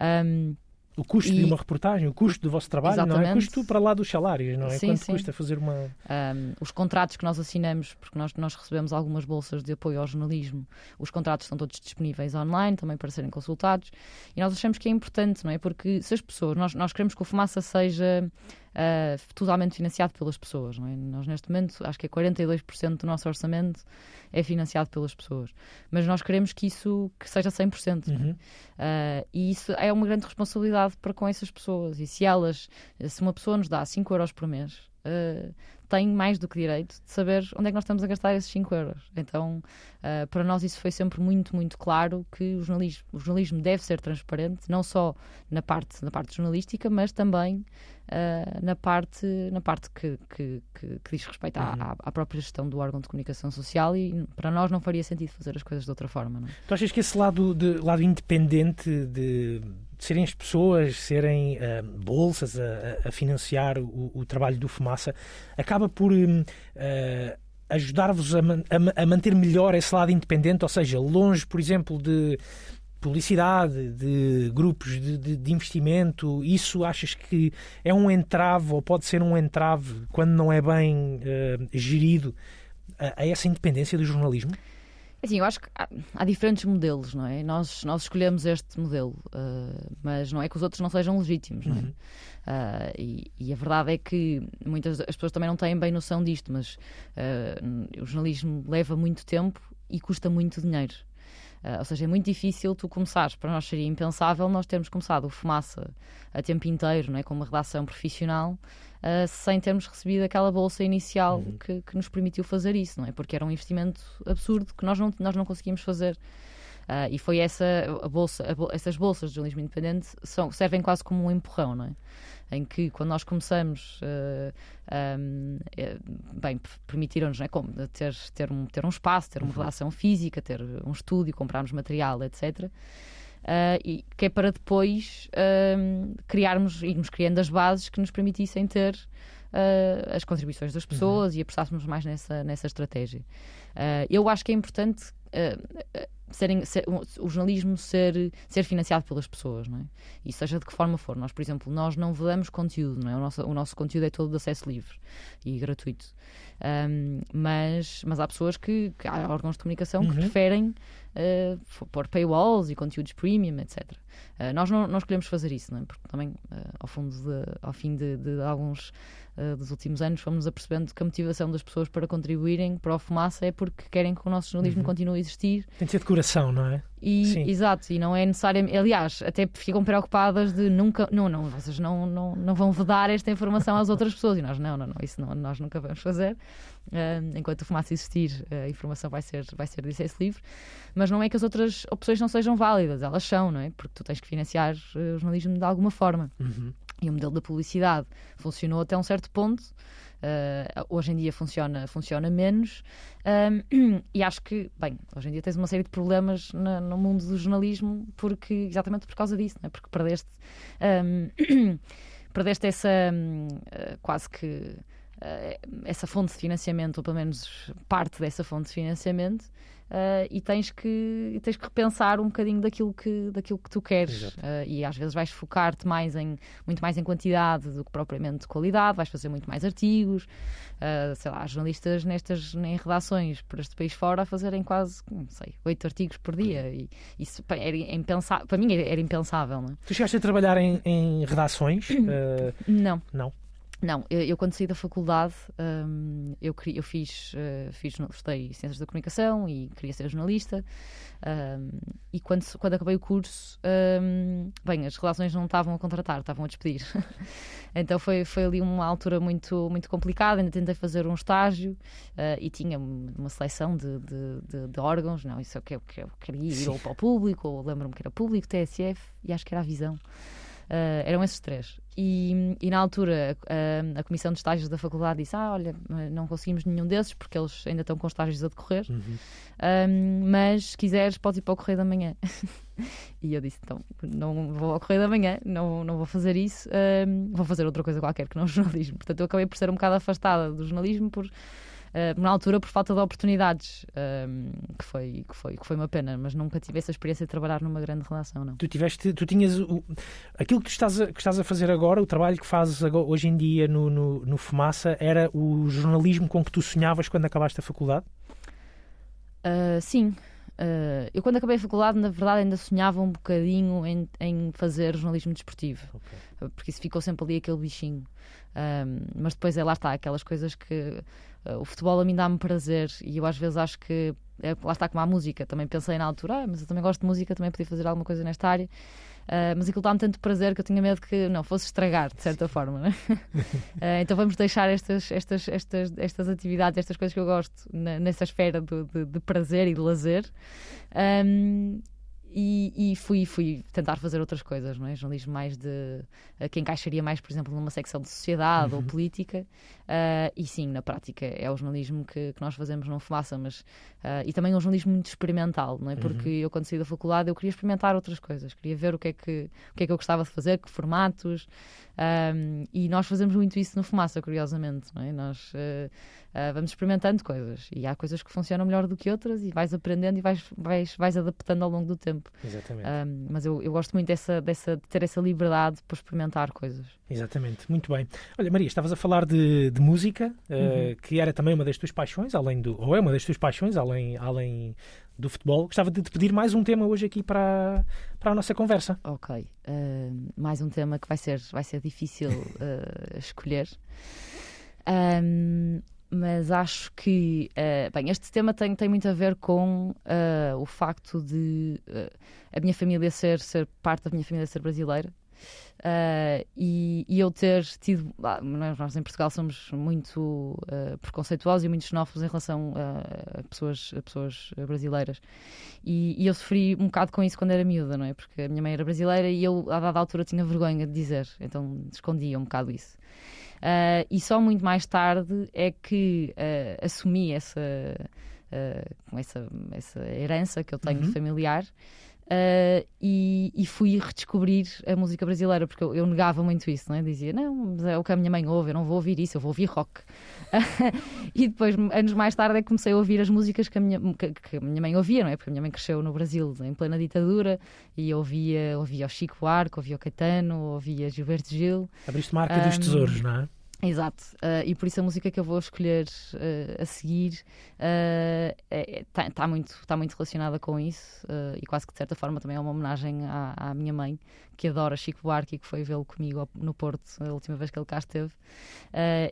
Speaker 2: Um,
Speaker 1: o custo e... de uma reportagem, o custo do vosso trabalho, Exatamente. não é? Custo para lá dos salários, não é?
Speaker 2: Sim,
Speaker 1: Quanto
Speaker 2: sim.
Speaker 1: custa fazer uma.
Speaker 2: Um, os contratos que nós assinamos, porque nós, nós recebemos algumas bolsas de apoio ao jornalismo, os contratos estão todos disponíveis online também para serem consultados e nós achamos que é importante, não é? Porque se as pessoas, nós, nós queremos que o Fumaça seja uh, totalmente financiado pelas pessoas. Não é? Nós, neste momento, acho que é 42% do nosso orçamento é financiado pelas pessoas. Mas nós queremos que isso que seja 100%. Uhum. Uh, e isso é uma grande responsabilidade para com essas pessoas. E se elas, se uma pessoa nos dá 5 euros por mês, uh, tem mais do que direito de saber onde é que nós estamos a gastar esses 5 euros. Então, uh, para nós isso foi sempre muito, muito claro que o jornalismo, o jornalismo deve ser transparente, não só na parte, na parte jornalística, mas também uh, na parte, na parte que, que, que, que diz respeito à, uhum. à, própria gestão do órgão de comunicação social e para nós não faria sentido fazer as coisas de outra forma. Não? É?
Speaker 1: Tu achas que esse lado, de, lado independente de de serem as pessoas, serem uh, bolsas a, a financiar o, o, trabalho do Fumaça, acaba por uh, ajudar-vos a, a, a, manter melhor esse lado independente, ou seja, longe, por exemplo, de publicidade, de grupos de, de, de investimento, isso achas que é um entrave ou pode ser um entrave quando não é bem uh, gerido a, a essa independência do jornalismo?
Speaker 2: Assim, eu acho que há, há, diferentes modelos, não é? Nós, nós escolhemos este modelo, uh, mas não é que os outros não sejam legítimos, não é? Uhum. Uh, e, e, a verdade é que muitas as pessoas também não têm bem noção disto, mas uh, o jornalismo leva muito tempo e custa muito dinheiro. Ou seja, é muito difícil tu começares, para nós seria impensável nós termos começado o Fumaça a tempo inteiro, não é? com uma redação profissional, uh, sem termos recebido aquela bolsa inicial uhum. que, que, nos permitiu fazer isso, não é? Porque era um investimento absurdo que nós não, nós não conseguimos fazer. Uh, e foi essa a bolsa, a, essas bolsas de jornalismo independente são, servem quase como um empurrão, não é? Em que quando nós começamos, uh, um, é, bem, permitiram-nos é, ter, ter, um, ter um espaço, ter uma uhum. relação física, ter um estúdio, comprarmos material, etc. Uh, e que é para depois uh, criarmos, irmos criando as bases que nos permitissem ter uh, as contribuições das uhum. pessoas uhum. e apostássemos mais nessa, nessa estratégia. eu acho que é importante serem, ser, o jornalismo ser, ser financiado pelas pessoas, não é? E seja de que forma for. Nós, por exemplo, nós não vedamos conteúdo, não é? O nosso, o nosso conteúdo é todo de acesso livre e gratuito. Um, mas, mas há pessoas que, que há órgãos de comunicação uhum. que preferem uh, pôr paywalls e conteúdos premium, etc. Uh, ah, nós não, não escolhemos fazer isso, não é? Porque também, uh, ao, fundo de, ao fim de, de alguns dos últimos anos, fomos apercebendo que a motivação das pessoas para contribuírem para o Fumaça é porque querem que o nosso jornalismo uhum. continue a existir.
Speaker 1: Tem de ser de coração, não é?
Speaker 2: E, exato, e não é necessariamente. Aliás, até ficam preocupadas de nunca. Não, não, vocês não, não, não vão vedar esta informação às outras pessoas. E nós, não, não, não, isso não, nós nunca vamos fazer. Uh, enquanto o Fumaça existir, a informação vai ser, vai ser de acesso livre. Mas não é que as outras opções não sejam válidas, elas são, não é? Porque tu tens que financiar eh, o jornalismo de alguma forma. Uhum. E o modelo da publicidade funcionou até um certo ponto. Uh, hoje em dia funciona, funciona menos um, e acho que, bem, hoje em dia tens uma série de problemas na, no mundo do jornalismo porque, exatamente por causa disso, não é? porque perdeste, um, perdeste essa uh, quase que essa fonte de financiamento, ou pelo menos parte dessa fonte de financiamento, Uh, e tens que, tens que repensar um bocadinho daquilo que, daquilo que tu queres. Uh, e às vezes vais focar-te mais em, muito mais em quantidade do que propriamente qualidade, vais fazer muito mais artigos. Uh, sei lá, jornalistas nestas em redações por este país fora a fazerem quase, não sei, oito artigos por dia. E isso era impensável, para mim era impensável. Não é?
Speaker 1: Tu chegaste a trabalhar em, em redações?
Speaker 2: não.
Speaker 1: Não.
Speaker 2: Não, eu, eu, quando saí da faculdade um, eu, eu fiz, uh, fiz estudei Ciências da Comunicação e queria ser jornalista um, e quando, quando acabei o curso um, bem, as relações não estavam a contratar, estavam a despedir. Então foi, foi ali uma altura muito, muito complicada, ainda tentei fazer um estágio uh, e tinha uma seleção de, de, de, de, órgãos, não, isso é o que eu, que eu queria ir ou para o público, ou lembro-me que era público, TSF e acho que era a Visão. Uh, eram esses três. E, e, na altura a, a, Comissão de Estágios da Faculdade disse: Ah, olha, não conseguimos nenhum desses porque eles ainda estão com estágios a decorrer, uhum. um, mas se quiseres, podes ir para o Correio da Manhã. e eu disse: Então, não vou ao Correio da Manhã, não, não vou fazer isso, um, vou fazer outra coisa qualquer que não o jornalismo. Portanto, eu acabei por ser um bocado afastada do jornalismo por uh, na altura por falta de oportunidades, uh, que, foi, que, foi, que foi uma pena, mas nunca tive essa experiência de trabalhar numa grande redação, não.
Speaker 1: Tu tiveste, tu tinhas o, aquilo que tu estás a, que estás a fazer agora, o trabalho que fazes agora, hoje em dia no, no, no Fumaça, era o jornalismo com que tu sonhavas quando acabaste a faculdade?
Speaker 2: Uh, sim, Uh, eu, quando acabei a faculdade, na verdade, ainda sonhava um bocadinho em, em fazer jornalismo desportivo, okay. porque isso ficou sempre ali aquele bichinho. Um, mas depois é lá está, aquelas coisas que o futebol a mim dá-me prazer e eu às vezes acho que é, lá está como a música. Também pensei na altura, ah, mas eu também gosto de música, também podia fazer alguma coisa nesta área. Uh, mas aquilo dá-me tanto prazer que eu tinha medo que não fosse estragar, de certa forma. Né? uh, então vamos deixar estas, estas, estas, estas atividades, estas coisas que eu gosto na, nessa esfera de, de, de prazer e de lazer. Um, e, e, fui, fui tentar fazer outras coisas, não é? Jornalismo mais de. que encaixaria mais, por exemplo, numa secção de sociedade uhum. ou política. Uh, e sim, na prática é o jornalismo que, que nós fazemos não fumaça, mas. Uh, e também é um jornalismo muito experimental, não é? Porque uhum. eu, quando saí da faculdade, eu queria experimentar outras coisas, queria ver o que é que, o que, é que eu gostava de fazer, que formatos. Um, e nós fazemos muito isso no fumaça, curiosamente, não é? Nós. Uh, Uh, vamos experimentando coisas e há coisas que funcionam melhor do que outras e vais aprendendo e vais, vais, vais adaptando ao longo do tempo.
Speaker 1: Exatamente.
Speaker 2: Um, mas eu, eu gosto muito dessa, dessa, de ter essa liberdade para experimentar coisas.
Speaker 1: Exatamente, muito bem. Olha, Maria, estavas a falar de, de música, uh, uhum. que era também uma das tuas paixões, além do, ou é uma das tuas paixões, além, além do futebol. Gostava de te pedir mais um tema hoje aqui para, para a nossa conversa.
Speaker 2: Ok, uh, mais um tema que vai ser, vai ser difícil escolher. Um, mas acho que uh, bem, este tema tem, tem muito a ver com uh, o facto de uh, a minha família ser, ser parte da minha família ser brasileira e, e, eu ter tido nós em Portugal somos muito preconceituosos e muito xenófobos em relação a, pessoas, a pessoas brasileiras e, e, eu sofri um bocado com isso quando era miúda, não é? Porque a minha mãe era brasileira e eu a dada altura tinha vergonha de dizer, então escondia um bocado isso. Uh, e só muito mais tarde é que uh, assumi essa, uh, essa, essa herança que eu tenho uhum. familiar. Uh, e, e, fui redescobrir a música brasileira, porque eu, eu, negava muito isso, não é? Dizia, não, mas é o que a minha mãe ouve, eu não vou ouvir isso, eu vou ouvir rock. e depois, anos mais tarde, é que comecei a ouvir as músicas que a, minha, que, que a minha mãe ouvia, não é? Porque a minha mãe cresceu no Brasil, em plena ditadura, e ouvia, ouvia o Chico Buarque, ouvia o Caetano, ouvia Gilberto Gil.
Speaker 1: Abriste marca um, dos tesouros, não é?
Speaker 2: Exato, uh, e por isso a música que eu vou escolher uh, a seguir está uh, é, é tá muito, tá muito relacionada com isso e quase que de certa forma também é uma homenagem à, à minha mãe, que adora Chico Buarque e que foi vê-lo comigo no Porto a última vez que ele cá esteve.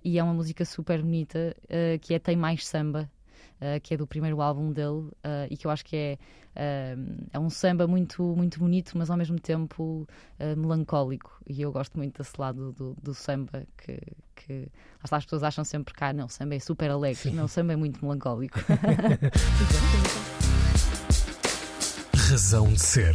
Speaker 2: e é uma música super bonita que é Tem Mais Samba, uh, que é do primeiro álbum dele uh, e que eu acho que é, uh, é um samba muito, muito bonito, mas ao mesmo tempo melancólico. E eu gosto muito desse lado do, do samba que, que as pessoas acham sempre que ah, não, o samba é super alegre. Sim. Não, o samba é muito melancólico.
Speaker 3: Razão de ser.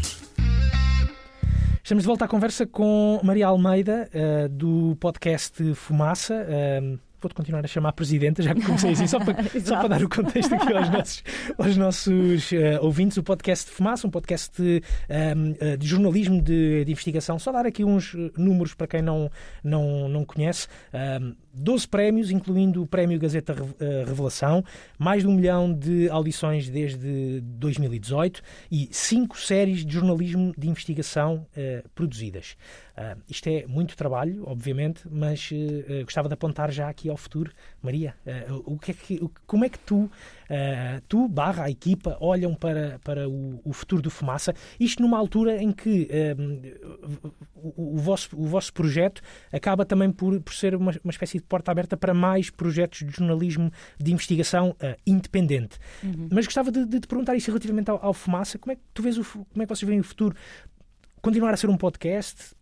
Speaker 1: Estamos de volta à conversa com Maria Almeida, uh, do podcast Fumaça. Uh, vou-te continuar a chamar Presidenta, já que comecei assim, só para, só para dar o contexto aqui aos nossos, aos nossos uh, ouvintes. O podcast de Fumaça, um podcast de, um, de jornalismo de, de, investigação. Só dar aqui uns números para quem não, não, não conhece. Um, 12 prémios, incluindo o Prémio Gazeta eh, Revelação, mais de um milhão de audições desde 2018 e cinco séries de jornalismo de investigação uh, produzidas. Uh, isto é muito trabalho, obviamente, mas gostava de apontar já aqui ao futuro. Maria, o que é que, como é que tu uh, tu, barra a equipa, olham para, para o, o, futuro do Fumaça, isto numa altura em que uh, o, o, vosso, o vosso projeto acaba também por, por ser uma, uma espécie de porta aberta para mais projetos de jornalismo de investigação uh, independente. Uhum. Mas gostava de, de, te perguntar isso relativamente ao, ao Fumaça, como é que tu vês o, como é que vocês veem o futuro? Continuar a ser um podcast?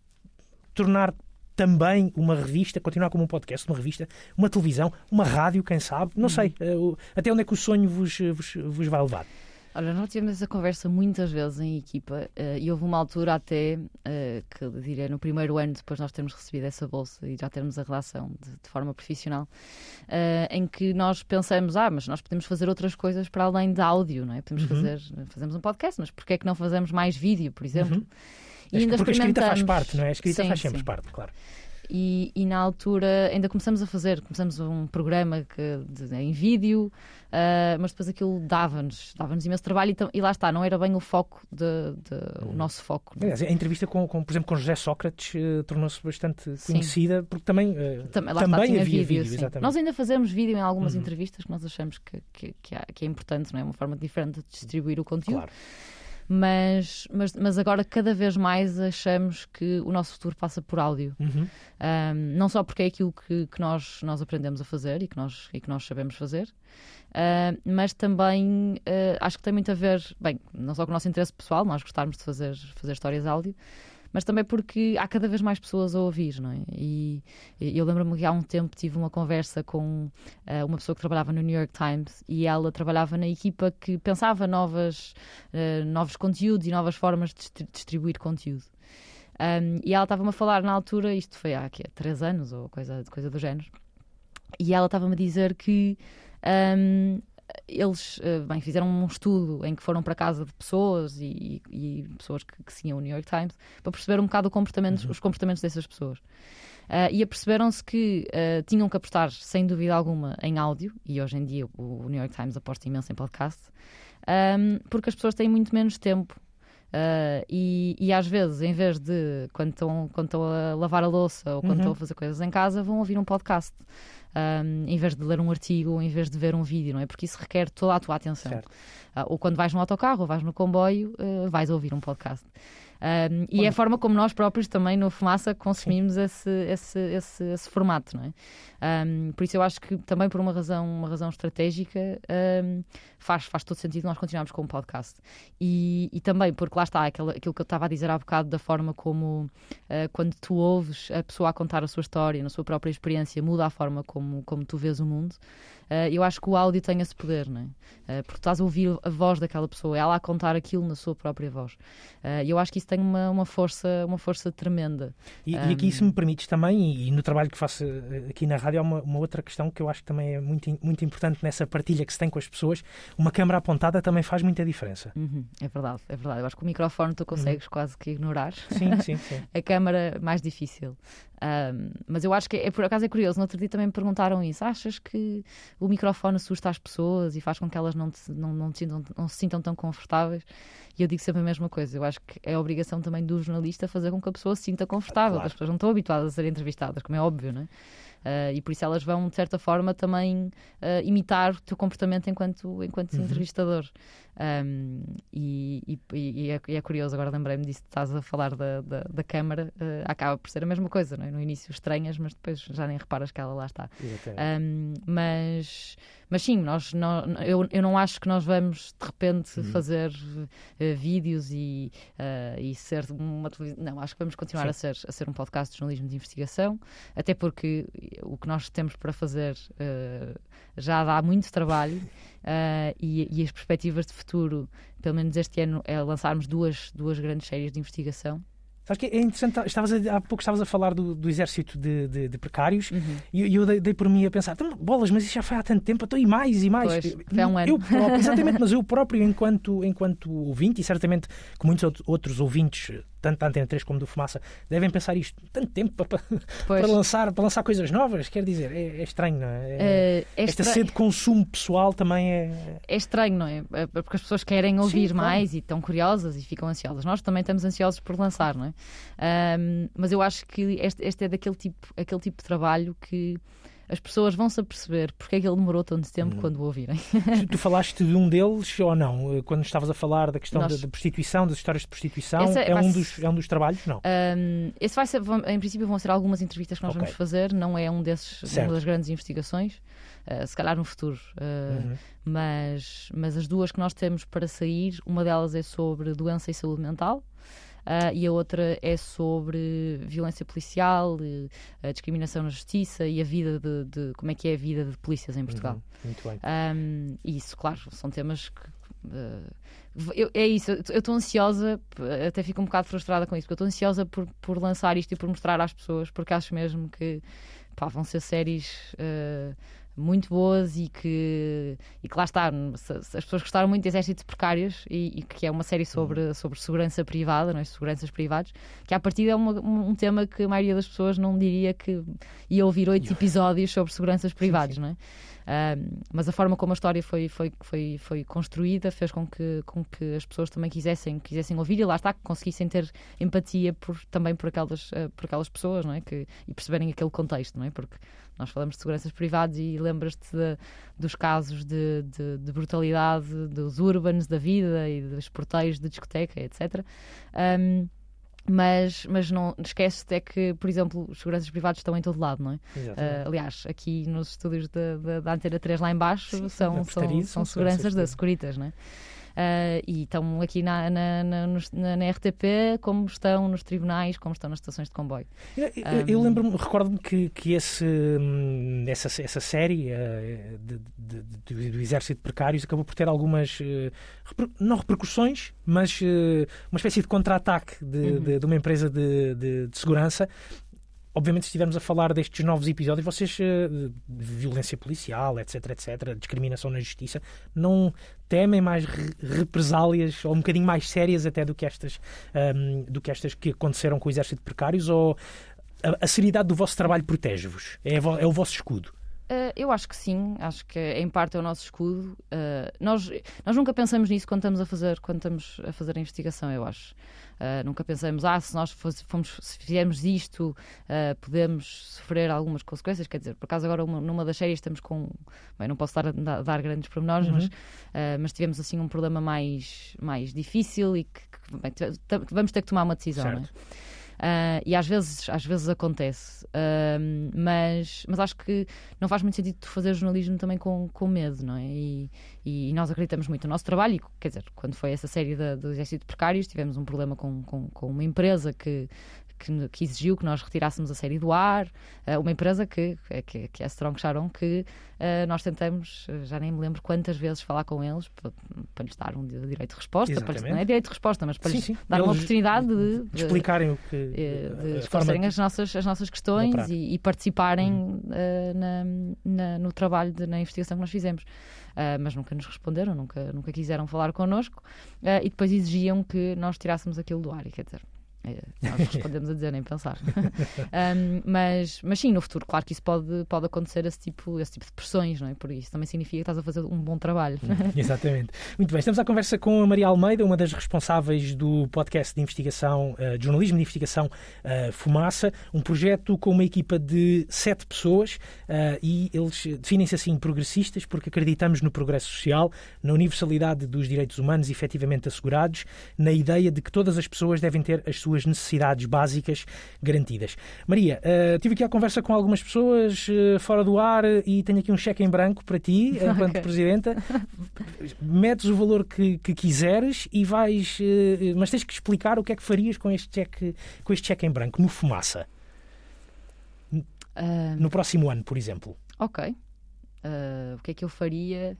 Speaker 1: Tornar também uma revista, continuar como um podcast, uma revista, uma televisão, uma rádio, quem sabe, não sei, uh, até onde é que o sonho vos, vos, vos vai levar?
Speaker 2: Olha, nós tivemos essa conversa muitas vezes em equipa uh, e houve uma altura até, uh, que diria no primeiro ano depois de nós termos recebido essa bolsa e já termos a relação de, de forma profissional, uh, em que nós pensamos, ah, mas nós podemos fazer outras coisas para além de áudio, não é? Podemos uhum. fazer, fazemos um podcast, mas porquê é que não fazemos mais vídeo, por exemplo? Uhum.
Speaker 1: E ainda porque a escrita faz parte, não é? A escrita sim, faz sempre sim. parte, claro.
Speaker 2: E, e, na altura ainda começamos a fazer, começamos um programa que, de, em vídeo, uh, mas depois aquilo dava-nos, dava-nos imenso trabalho e, e, lá está, não era bem o foco, de, de o nosso foco.
Speaker 1: É? a entrevista com, com, por exemplo, com José Sócrates uh, tornou-se bastante conhecida, porque também, uh, também, também
Speaker 2: está,
Speaker 1: havia vídeo.
Speaker 2: vídeo nós ainda fazemos vídeo em algumas uhum. entrevistas que nós achamos que, que, é, que é importante, não é? Uma forma diferente de distribuir o conteúdo. Claro mas, mas, mas agora cada vez mais achamos que o nosso futuro passa por áudio. Uhum. Um, não só porque é aquilo que, que nós, nós aprendemos a fazer e que nós, e que nós sabemos fazer, uh, mas também uh, acho que tem muito a ver, bem, não só com o nosso interesse pessoal, nós gostarmos de fazer, fazer histórias áudio, mas também porque há cada vez mais pessoas a ouvir, não é? E, eu lembro-me que há um tempo tive uma conversa com uh, uma pessoa que trabalhava no New York Times e ela trabalhava na equipa que pensava novas, uh, novos conteúdos e novas formas de distribuir conteúdo. Um, e ela estava-me a falar na altura, isto foi há aqui, três anos ou coisa, coisa do género, e ela estava-me a dizer que um, eles eh, bem, fizeram um estudo em que foram para casa de pessoas e, e pessoas que, que seguiam o New York Times para perceber um bocado comportamento, uhum. os comportamentos dessas pessoas. Uh, e aperceberam-se que uh, tinham que apostar, sem dúvida alguma, em áudio, e hoje em dia o New York Times aposta imenso em podcast, um, ehm, porque as pessoas têm muito menos tempo Uh, e, e, às vezes, em vez de quando estão, quando estão a lavar a louça ou quando uhum. estão a fazer coisas em casa, vão ouvir um podcast. Um, em vez de ler um artigo, em vez de ver um vídeo, não é? Porque isso requer toda a tua atenção. Uh, ou quando vais no autocarro ou vais no comboio, uh, vais ouvir um podcast. Um, e é a forma como nós próprios também no Fumaça consumimos esse, esse, esse, esse, formato, não é? Um, por isso eu acho que também por uma razão, uma razão estratégica um, faz, faz todo sentido nós continuarmos com o podcast. E, e também porque lá está aquilo, aquilo que eu estava a dizer há bocado da forma como uh, quando tu ouves a pessoa a contar a sua história, na sua própria experiência, muda a forma como, como tu vês o mundo. Uh, eu acho que o áudio tem esse poder, não é? Uh, porque estás a ouvir a voz daquela pessoa, ela a contar aquilo na sua própria voz. E eu acho que isso tem uma, uma, força, uma força tremenda.
Speaker 1: E, um... e aqui, se me permites também, e, no trabalho que faço eh, aqui na rádio, há uma, uma, outra questão que eu acho que também é muito, muito importante nessa partilha que se tem com as pessoas. Uma câmara apontada também faz muita diferença.
Speaker 2: Uhum, é verdade, é verdade. Eu acho que o microfone tu consegues uhum. quase que ignorar.
Speaker 1: Sim, sim, sim.
Speaker 2: a câmara mais difícil. Um, mas eu acho que, é, por acaso, é curioso. No outro dia também me perguntaram isso. Achas que o microfone assusta as pessoas e faz com que elas não, te, não, não, te sintam, não se sintam tão confortáveis? E eu digo sempre a mesma coisa. Eu acho que é a obrigação também do jornalista fazer com que a pessoa se sinta confortável. Claro. As pessoas não estão habituadas a ser entrevistadas, como é óbvio, não é? Uh, e por isso elas vão, de certa forma, também uh, imitar o teu comportamento enquanto, enquanto uhum. entrevistador. Um, e, e, e, é, e, é, curioso, agora lembrei-me disso, estás a falar da, da, da câmara, uh, acaba por ser a mesma coisa, não é? no início estranhas, mas depois já nem reparas que ela lá está. Um, mas, mas sim, nós, nós, eu, eu não acho que nós vamos de repente uhum. fazer vídeos e, e ser uma televisão. Não, acho que vamos continuar a ser, a ser um podcast de jornalismo de investigação, até porque o que nós temos para fazer já dá muito trabalho. Uh, e, e, as perspectivas de futuro, pelo menos este ano, é lançarmos duas, duas grandes séries de investigação.
Speaker 1: Acho que é interessante, estavas a, há pouco estavas a falar do, do exército de, de, de precários uhum. e, eu dei, dei, por mim a pensar, então, bolas, mas isso já foi há tanto tempo, estou e mais e mais.
Speaker 2: Pois, foi há um ano.
Speaker 1: Eu exatamente, mas eu próprio, enquanto, enquanto ouvinte, e certamente com muitos outros ouvintes tanto da Antena 3 como do Fumaça, devem pensar isto. Tanto tempo para, para, lançar, para lançar coisas novas, quer dizer, é, é estranho, não é? é, é Esta sede de consumo pessoal também é.
Speaker 2: É estranho, não é? é porque as pessoas querem ouvir Sim, mais claro. e estão curiosas e ficam ansiosas. Nós também estamos ansiosos por lançar, não é? Um, mas eu acho que este, este é daquele tipo, aquele tipo de trabalho que as pessoas vão se aperceber porque é que ele demorou tanto tempo uhum. quando o ouvirem.
Speaker 1: tu falaste de um deles ou não? Eh, quando estavas a falar da questão Nós... da, prostituição, das histórias de prostituição, é, é, um dos, é um dos trabalhos? Não.
Speaker 2: Um, esse vai ser, em princípio, vão ser algumas entrevistas que nós okay. vamos fazer, não é um desses, certo. uma das grandes investigações. Uh, se calhar no futuro. Uh, uhum. mas, mas as duas que nós temos para sair, uma delas é sobre doença e saúde mental, uh, e a outra é sobre violência policial, uh, discriminação na justiça e a vida de, de, como é que é a vida de polícias em Portugal. Uhum,
Speaker 1: muito bem.
Speaker 2: Um, isso, claro, são temas que Uh, eu, é isso, eu estou ansiosa, até fico um bocado frustrada com isso, porque eu estou ansiosa por, por lançar isto e por mostrar às pessoas, porque acho mesmo que pá, vão ser séries. Uh, muito boas e que, e que lá está, as pessoas gostaram muito de Exércitos Precários e, e, que é uma série sobre, uhum. sobre segurança privada, não é? seguranças privadas, que à partida é uma, um tema que a maioria das pessoas não diria que ia ouvir oito episódios sobre seguranças privadas, não é? Mas a forma como a história foi, foi, foi, foi construída fez com que, com que as pessoas também quisessem, quisessem ouvir e lá está, que conseguissem ter empatia por, também por aquelas, uh, por aquelas pessoas não é? que, e perceberem aquele contexto, não é? porque nós falamos de seguranças privadas e lembras-te dos casos de, de, de, brutalidade dos urbanos da vida e dos porteiros de discoteca, etc. Um, mas, mas não esquece é que, por exemplo, os seguranças privados estão em todo lado, não é? Uh, aliás, aqui nos estúdios da, da, da Antena 3 lá embaixo Sim, são, são, são, seguranças da Securitas, não é? Uh, e estão aqui na, na, na, na, na, RTP, como estão nos tribunais, como estão nas estações de comboio.
Speaker 1: Eu, eu, eu lembro-me, recordo-me que, que esse, hum, essa, essa série uh, de, de, de, do Exército de Precários acabou por ter algumas, uh, reper, não repercussões, mas uma espécie de contra-ataque de, uhum. de, uma empresa de segurança obviamente, se estivermos a falar destes novos episódios, vocês, uh, violência policial, etc, etc, discriminação na justiça, não temem mais re represálias ou um bocadinho mais sérias até do que estas, um, do que, estas que aconteceram com o exército de precários? Ou a, a seriedade do vosso trabalho protege-vos? É, é o vosso escudo?
Speaker 2: Uh, eu acho que sim, acho que em parte é o nosso escudo. Uh, nós, nós nunca pensamos nisso quando estamos a fazer, quando estamos a fazer a investigação, eu acho. Uh, nunca pensamos, ah, se nós fomos, se fizermos isto, podemos sofrer algumas consequências. Quer dizer, por acaso, agora uma, numa das séries estamos com. Bem, não posso dar, dar grandes pormenores, uhum. mas, mas tivemos assim um problema mais, mais difícil e que, que bem, vamos ter que tomar uma decisão, certo. não é? Uh, e às vezes, às vezes acontece. Uh, mas, mas acho que não faz muito sentido fazer jornalismo também com, com medo, não é? E, e, nós acreditamos muito no nosso trabalho. E, quer dizer, quando foi essa série da, do Exército Precários, tivemos um problema com, com, com uma empresa que, que, que, exigiu que nós retirássemos a série do ar, uh, uma empresa que, que, que é a Strong Sharon, que uh, nós tentamos, já nem me lembro quantas vezes falar com eles para, para lhes dar um direito de resposta, para, não é direito de resposta, mas para sim, lhes sim. dar eles uma oportunidade de, de,
Speaker 1: explicarem o que
Speaker 2: eh, de esclarecerem as nossas, as nossas questões e, e, participarem uh, na, na, no trabalho, de, na investigação que nós fizemos. Uh, mas nunca nos responderam, nunca, nunca quiseram falar connosco e depois exigiam que nós tirássemos aquilo do ar. E quer dizer, nós respondemos a dizer nem pensar. um, mas, mas sim, no futuro, claro que isso pode, pode acontecer, esse tipo, esse tipo de pressões, não é? Por isso também significa que estás a fazer um bom trabalho.
Speaker 1: Exatamente. Muito bem, estamos à conversa com a Maria Almeida, uma das responsáveis do podcast de investigação, uh, de jornalismo de investigação uh, Fumaça, um projeto com uma equipa de sete pessoas uh, e eles definem-se assim progressistas porque acreditamos no progresso social, na universalidade dos direitos humanos efetivamente assegurados, na ideia de que todas as pessoas devem ter as suas suas necessidades básicas garantidas. Maria, uh, tive aqui a conversa com algumas pessoas uh, fora do ar e tenho aqui um cheque em branco para ti, enquanto okay. Presidenta. Metes o valor que, que quiseres e vais. Uh, mas tens que explicar o que é que farias com este cheque, com este cheque em branco, no Fumaça. No próximo ano, por exemplo.
Speaker 2: Ok. o que é que eu faria?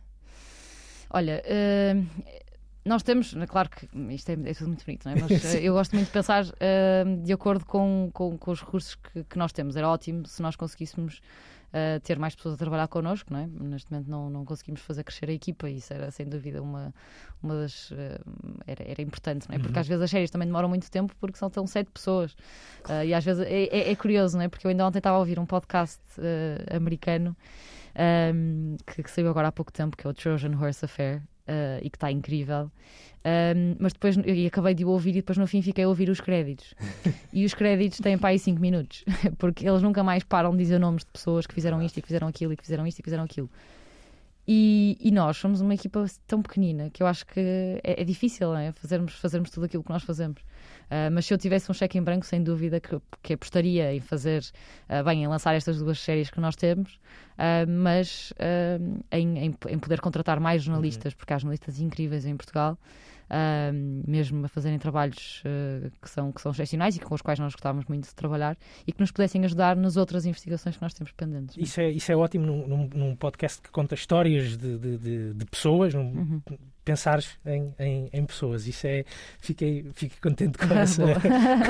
Speaker 2: Olha, uh, nós temos, claro que isto é, é tudo muito bonito, não é? mas uh, eu gosto muito de pensar uh, de acordo com, com, com os recursos que, que, nós temos. Era ótimo se nós conseguíssemos uh, ter mais pessoas a trabalhar connosco, não é? Neste momento não, não conseguimos fazer crescer a equipa e isso era sem dúvida uma, uma das. era, era importante, não é? Porque uhum. às vezes as séries também demoram muito tempo porque são tão sete pessoas. e às vezes é, é, é, curioso, não é? Porque eu ainda ontem estava a ouvir um podcast americano. Um, que, que, saiu agora há pouco tempo, que é o Trojan Horse Affair, uh, e que está incrível. Um, mas depois e acabei de o ouvir e depois no fim fiquei a ouvir os créditos. e os créditos têm para aí 5 minutos, porque eles nunca mais param de dizer nomes de pessoas que fizeram isto e que fizeram aquilo e que fizeram isto e que fizeram aquilo. E, e, nós somos uma equipa tão pequenina que eu acho que é, é difícil é? Fazermos, fazermos tudo aquilo que nós fazemos. Uh, mas se eu tivesse um cheque em branco, sem dúvida que, que apostaria em fazer, uh, bem, em lançar estas duas séries que nós temos, uh, mas em, em, em, poder contratar mais jornalistas, uhum. porque há jornalistas incríveis em Portugal. Mesmo a fazerem trabalhos eh, que, são, que são excepcionais e com os quais nós gostávamos muito de trabalhar e que nos pudessem ajudar nas outras investigações que nós temos pendentes.
Speaker 1: Isso é, isso é ótimo num, num- num podcast que conta histórias de, de- de- de pessoas, num-
Speaker 2: Uhum.
Speaker 1: Pensares em, em- em pessoas. Isso é. Fiquei, fiquei contente com essa,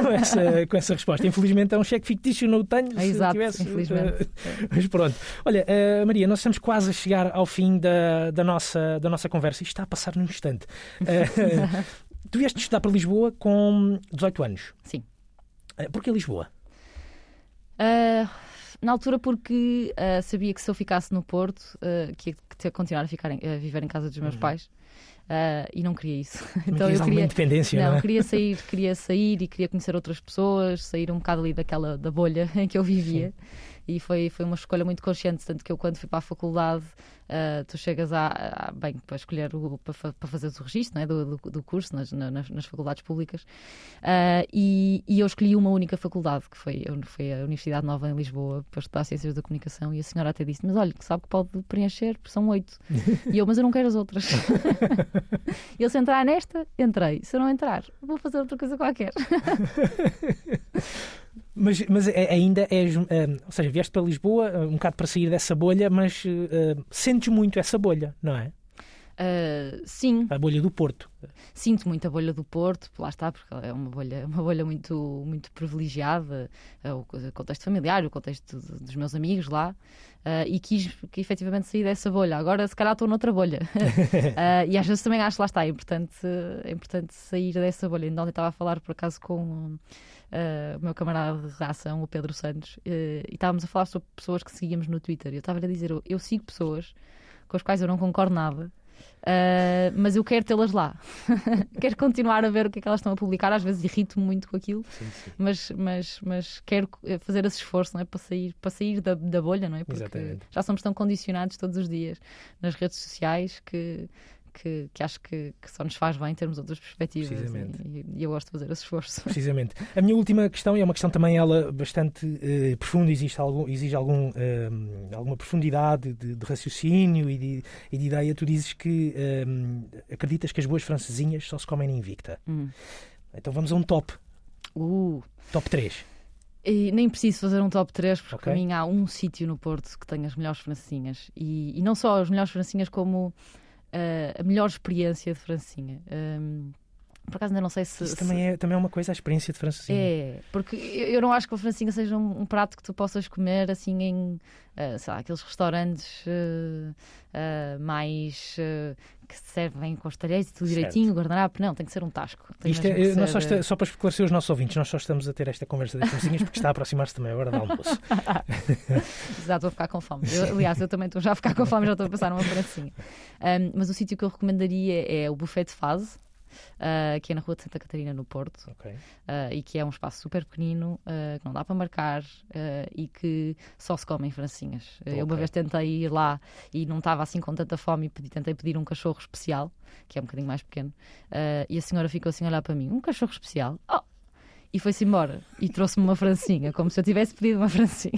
Speaker 1: com, essa, com essa resposta. Infelizmente é um cheque fictício, não o tenho.
Speaker 2: É
Speaker 1: se
Speaker 2: exato,
Speaker 1: tivesse,
Speaker 2: infelizmente.
Speaker 1: eh, mas pronto. Olha, eh, Maria, nós estamos quase a chegar ao fim da, da, nossa, da nossa conversa. Isto está a passar num instante. Eh, tu vieste estudar para Lisboa com 18 anos.
Speaker 2: Sim.
Speaker 1: Eh, Porquê Lisboa?
Speaker 2: Ah, na altura, porque ah, sabia que se eu ficasse no Porto, ah, que ia continuar a, ficar em- a viver em casa dos meus
Speaker 1: Uhum.
Speaker 2: pais. Ah, e não queria isso.
Speaker 1: Também
Speaker 2: então eu queria.
Speaker 1: independência, não,
Speaker 2: Não,
Speaker 1: é?
Speaker 2: queria sair, queria sair e queria conhecer outras pessoas, sair um bocado ali daquela da bolha em que eu vivia. E foi, foi uma escolha muito consciente, tanto que eu quando fui para a faculdade, ah, tu chegas a, a- bem, para escolher o, para, para fazer o registro não é, do, do, do curso nas, na- nas, nas faculdades públicas, ah, e, e eu escolhi uma única faculdade, que foi, foi a Universidade Nova em Lisboa, para estudar Ciências da Comunicação, e a senhora até disse, mas olha, sabe que pode preencher, porque são oito. E eu, mas eu não quero as outras. e eu, se entrar nesta, entrei. Se eu não entrar, vou fazer outra coisa qualquer.
Speaker 1: Mas, mas é- ainda és. eh, ou seja, vieste para Lisboa eh, um bocado para sair dessa bolha, mas eh, sentes muito essa bolha, não é?
Speaker 2: Ah, sim,
Speaker 1: A bolha do Porto.
Speaker 2: sinto muito a bolha do Porto, lá está, porque é uma bolha, uma bolha muito, muito privilegiada, o co- contexto familiar, o contexto de- dos meus amigos lá, ah, e quis que efetivamente sair dessa bolha. Agora, se calhar, estou noutra bolha. E às vezes também acho lá está, é importante, é importante sair dessa bolha. Ainda ontem estava a falar, por acaso, com ah, o meu camarada de redação, o Pedro Santos, eh, e estávamos a falar sobre pessoas que seguíamos no Twitter. Eu estava a dizer, eu, eu sigo pessoas com as quais eu não concordo nada. ah, mas eu quero tê-las lá. quero continuar a ver o que é que elas estão a publicar. Às vezes irrito-me muito com aquilo, mas, mas, mas quero eh, fazer esse esforço não é? para sair, para sair da, da bolha, não é? Porque
Speaker 1: Exatamente.
Speaker 2: já somos tão condicionados todos os dias nas redes sociais que, que, que acho que, que só nos faz bem termos outras perspectivas. E, e eu gosto de fazer esse esforço.
Speaker 1: Precisamente. A minha última questão, e é uma questão também ela bastante eh, profunda, existe algum, exige algum, eh, alguma profundidade de, de raciocínio e de, e de ideia. Tu dizes que eh, acreditas que as boas francesinhas só se comem na Invicta.
Speaker 2: Hum.
Speaker 1: Então vamos a um top.
Speaker 2: Uh,
Speaker 1: Top 3.
Speaker 2: E nem preciso fazer um top 3, porque
Speaker 1: Ok.
Speaker 2: para mim há um sítio no Porto que tem as melhores francinhas. E, e não só as melhores francinhas, como a melhor experiência de francinha. Ahm, por acaso ainda não sei se.
Speaker 1: Isso
Speaker 2: se-
Speaker 1: também é, também é uma coisa, a experiência de francesinha.
Speaker 2: É, porque eu não acho que a francinha seja um, um prato que tu possas comer assim em, ah, sei lá, aqueles restaurantes ah, ah, mais que se servem com os talheres e tudo
Speaker 1: Certo.
Speaker 2: direitinho, guardanapo. Não, tem que ser um tasco.
Speaker 1: Isto é, nós só,
Speaker 2: ser,
Speaker 1: está- só para esclarecer os nossos ouvintes, nós só estamos a ter esta conversa das francesinhas porque está a aproximar-se também a hora do almoço.
Speaker 2: Estou a ficar com fome. Eu, aliás, eu também estou já a ficar com fome, já estou a passar uma francinha. Um, mas o sítio que eu recomendaria é o Buffet de Fase, uh, que é na Rua de Santa Catarina, no Porto,
Speaker 1: Ok.
Speaker 2: uh, e que é um espaço super pequenino, uh, que não dá para marcar e que só se come em francinhas. Uh, Eu uma vez tentei ir lá e não estava assim com tanta fome e pedi, tentei pedir um cachorro especial, que é um bocadinho mais pequeno, e a senhora ficou assim a olhar para mim: um cachorro especial? Oh! E foi-se embora e trouxe-me uma francinha, como se eu tivesse pedido uma francinha.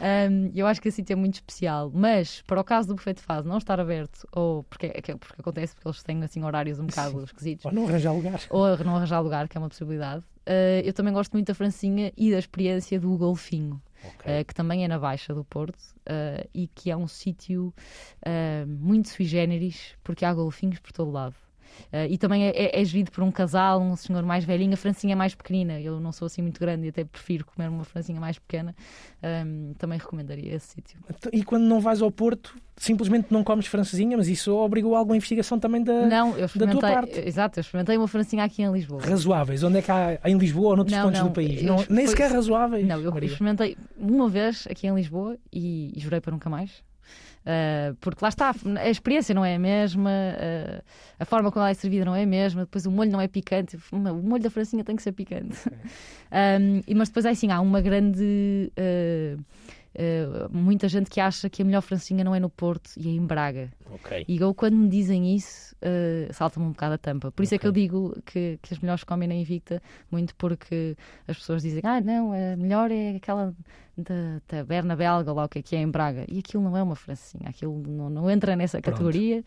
Speaker 2: Um, eu acho que esse sítio é muito especial, mas para o caso do buffet de fase não estar aberto, ou porque, é porque acontece porque eles têm assim horários um bocado esquisitos,
Speaker 1: Ou não arranjar lugar.
Speaker 2: ou não arranjar lugar, que é uma possibilidade, uh, eu também gosto muito da francinha e da experiência do Golfinho,
Speaker 1: Ok.
Speaker 2: uh, que também é na Baixa do Porto uh, e que é um sítio muito sui generis, porque há golfinhos por todo lado. Uh, e também é, é, é gerido por um casal, um senhor mais velhinho. A francinha é mais pequenina. Eu não sou assim muito grande e até prefiro comer uma francinha mais pequena. Um, também recomendaria esse sítio.
Speaker 1: Então, E quando não vais ao Porto, simplesmente não comes francesinha, mas isso obrigou alguma investigação também da
Speaker 2: Não, eu experimentei.
Speaker 1: parte.
Speaker 2: Exato, eu experimentei uma francinha aqui em Lisboa.
Speaker 1: razoáveis. Onde é que há em Lisboa ou noutros
Speaker 2: Não,
Speaker 1: pontos
Speaker 2: não,
Speaker 1: do país? Não, nem
Speaker 2: foi-
Speaker 1: sequer razoáveis.
Speaker 2: Não, eu
Speaker 1: Maria.
Speaker 2: experimentei uma vez aqui em Lisboa e, e jurei para nunca mais. Uh, porque lá está, a experiência não é a mesma, uh, a forma como ela é servida não é a mesma, depois o molho não é picante, o molho da francinha tem que ser picante. Um, e- mas depois é assim, há uma grande. uh, uh, muita gente que acha que a melhor francinha não é no Porto e é em Braga.
Speaker 1: Ok.
Speaker 2: E eu, quando me dizem isso, uh, salta-me um bocado a tampa. Por isso é que eu digo que, que as melhores comem na Invicta, muito porque as pessoas dizem, ah, não, a melhor é aquela da taberna belga, lá o que é que é em Braga. E aquilo não é uma francinha, aquilo não, não entra nessa
Speaker 1: Pronto.
Speaker 2: categoria.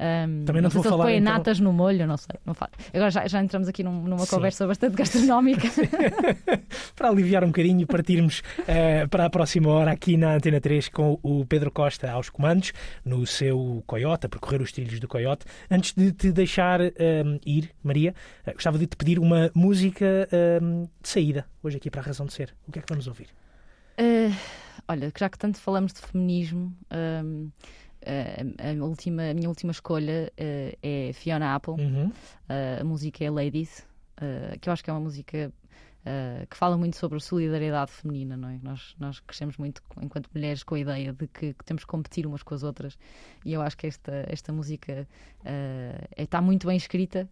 Speaker 2: Um,
Speaker 1: Também não
Speaker 2: sei
Speaker 1: vou
Speaker 2: se
Speaker 1: falar,
Speaker 2: põe
Speaker 1: então-
Speaker 2: natas no molho, não sei. Não falo. Agora já, já entramos aqui num- numa
Speaker 1: Sim.
Speaker 2: conversa bastante gastronómica.
Speaker 1: para aliviar um bocadinho e partirmos eh, para a próxima hora aqui na Antena 3 com o Pedro Costa aos comandos, no seu Coyote, a percorrer os trilhos do Coyote. Antes de te deixar eh, ir, Maria, eh, gostava de te pedir uma música eh, de saída, hoje aqui para a Razão de Ser. O que é que vamos ouvir?
Speaker 2: Eh, olha, já que tanto falamos de feminismo, um, eh, a, a última, a minha última escolha eh, é Fiona Apple.
Speaker 1: Uhum.
Speaker 2: Uh, a música é Ladies, uh, que eu acho que é uma música uh, que fala muito sobre a solidariedade feminina, não é? Nós, nós crescemos muito enquanto mulheres com a ideia de que, que temos que competir umas com as outras e eu acho que esta, esta música uh, está muito bem escrita.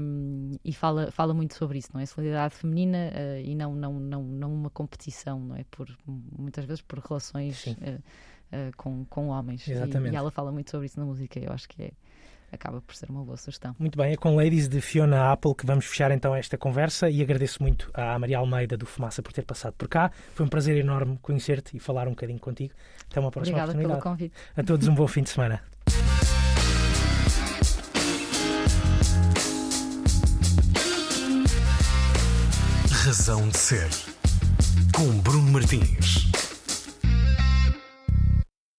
Speaker 2: um, e fala, fala muito sobre isso, não é? Solidariedade feminina uh, e não, não, não, não uma competição, não é? Por, muitas vezes por relações uh, uh, com, com homens. E-
Speaker 1: Exatamente.
Speaker 2: E, ela fala muito sobre isso na música. Eu acho que é, acaba por ser uma boa sugestão.
Speaker 1: Muito bem, é com Ladies de Fiona Apple que vamos fechar então esta conversa e agradeço muito à Maria Almeida do Fumaça por ter passado por cá. Foi um prazer enorme conhecer-te e falar um bocadinho contigo. Até uma próxima
Speaker 2: Obrigada pelo
Speaker 1: oportunidade.
Speaker 2: convite.
Speaker 1: A todos um bom fim de semana.
Speaker 3: Razão de Ser. Com Bruno Martins.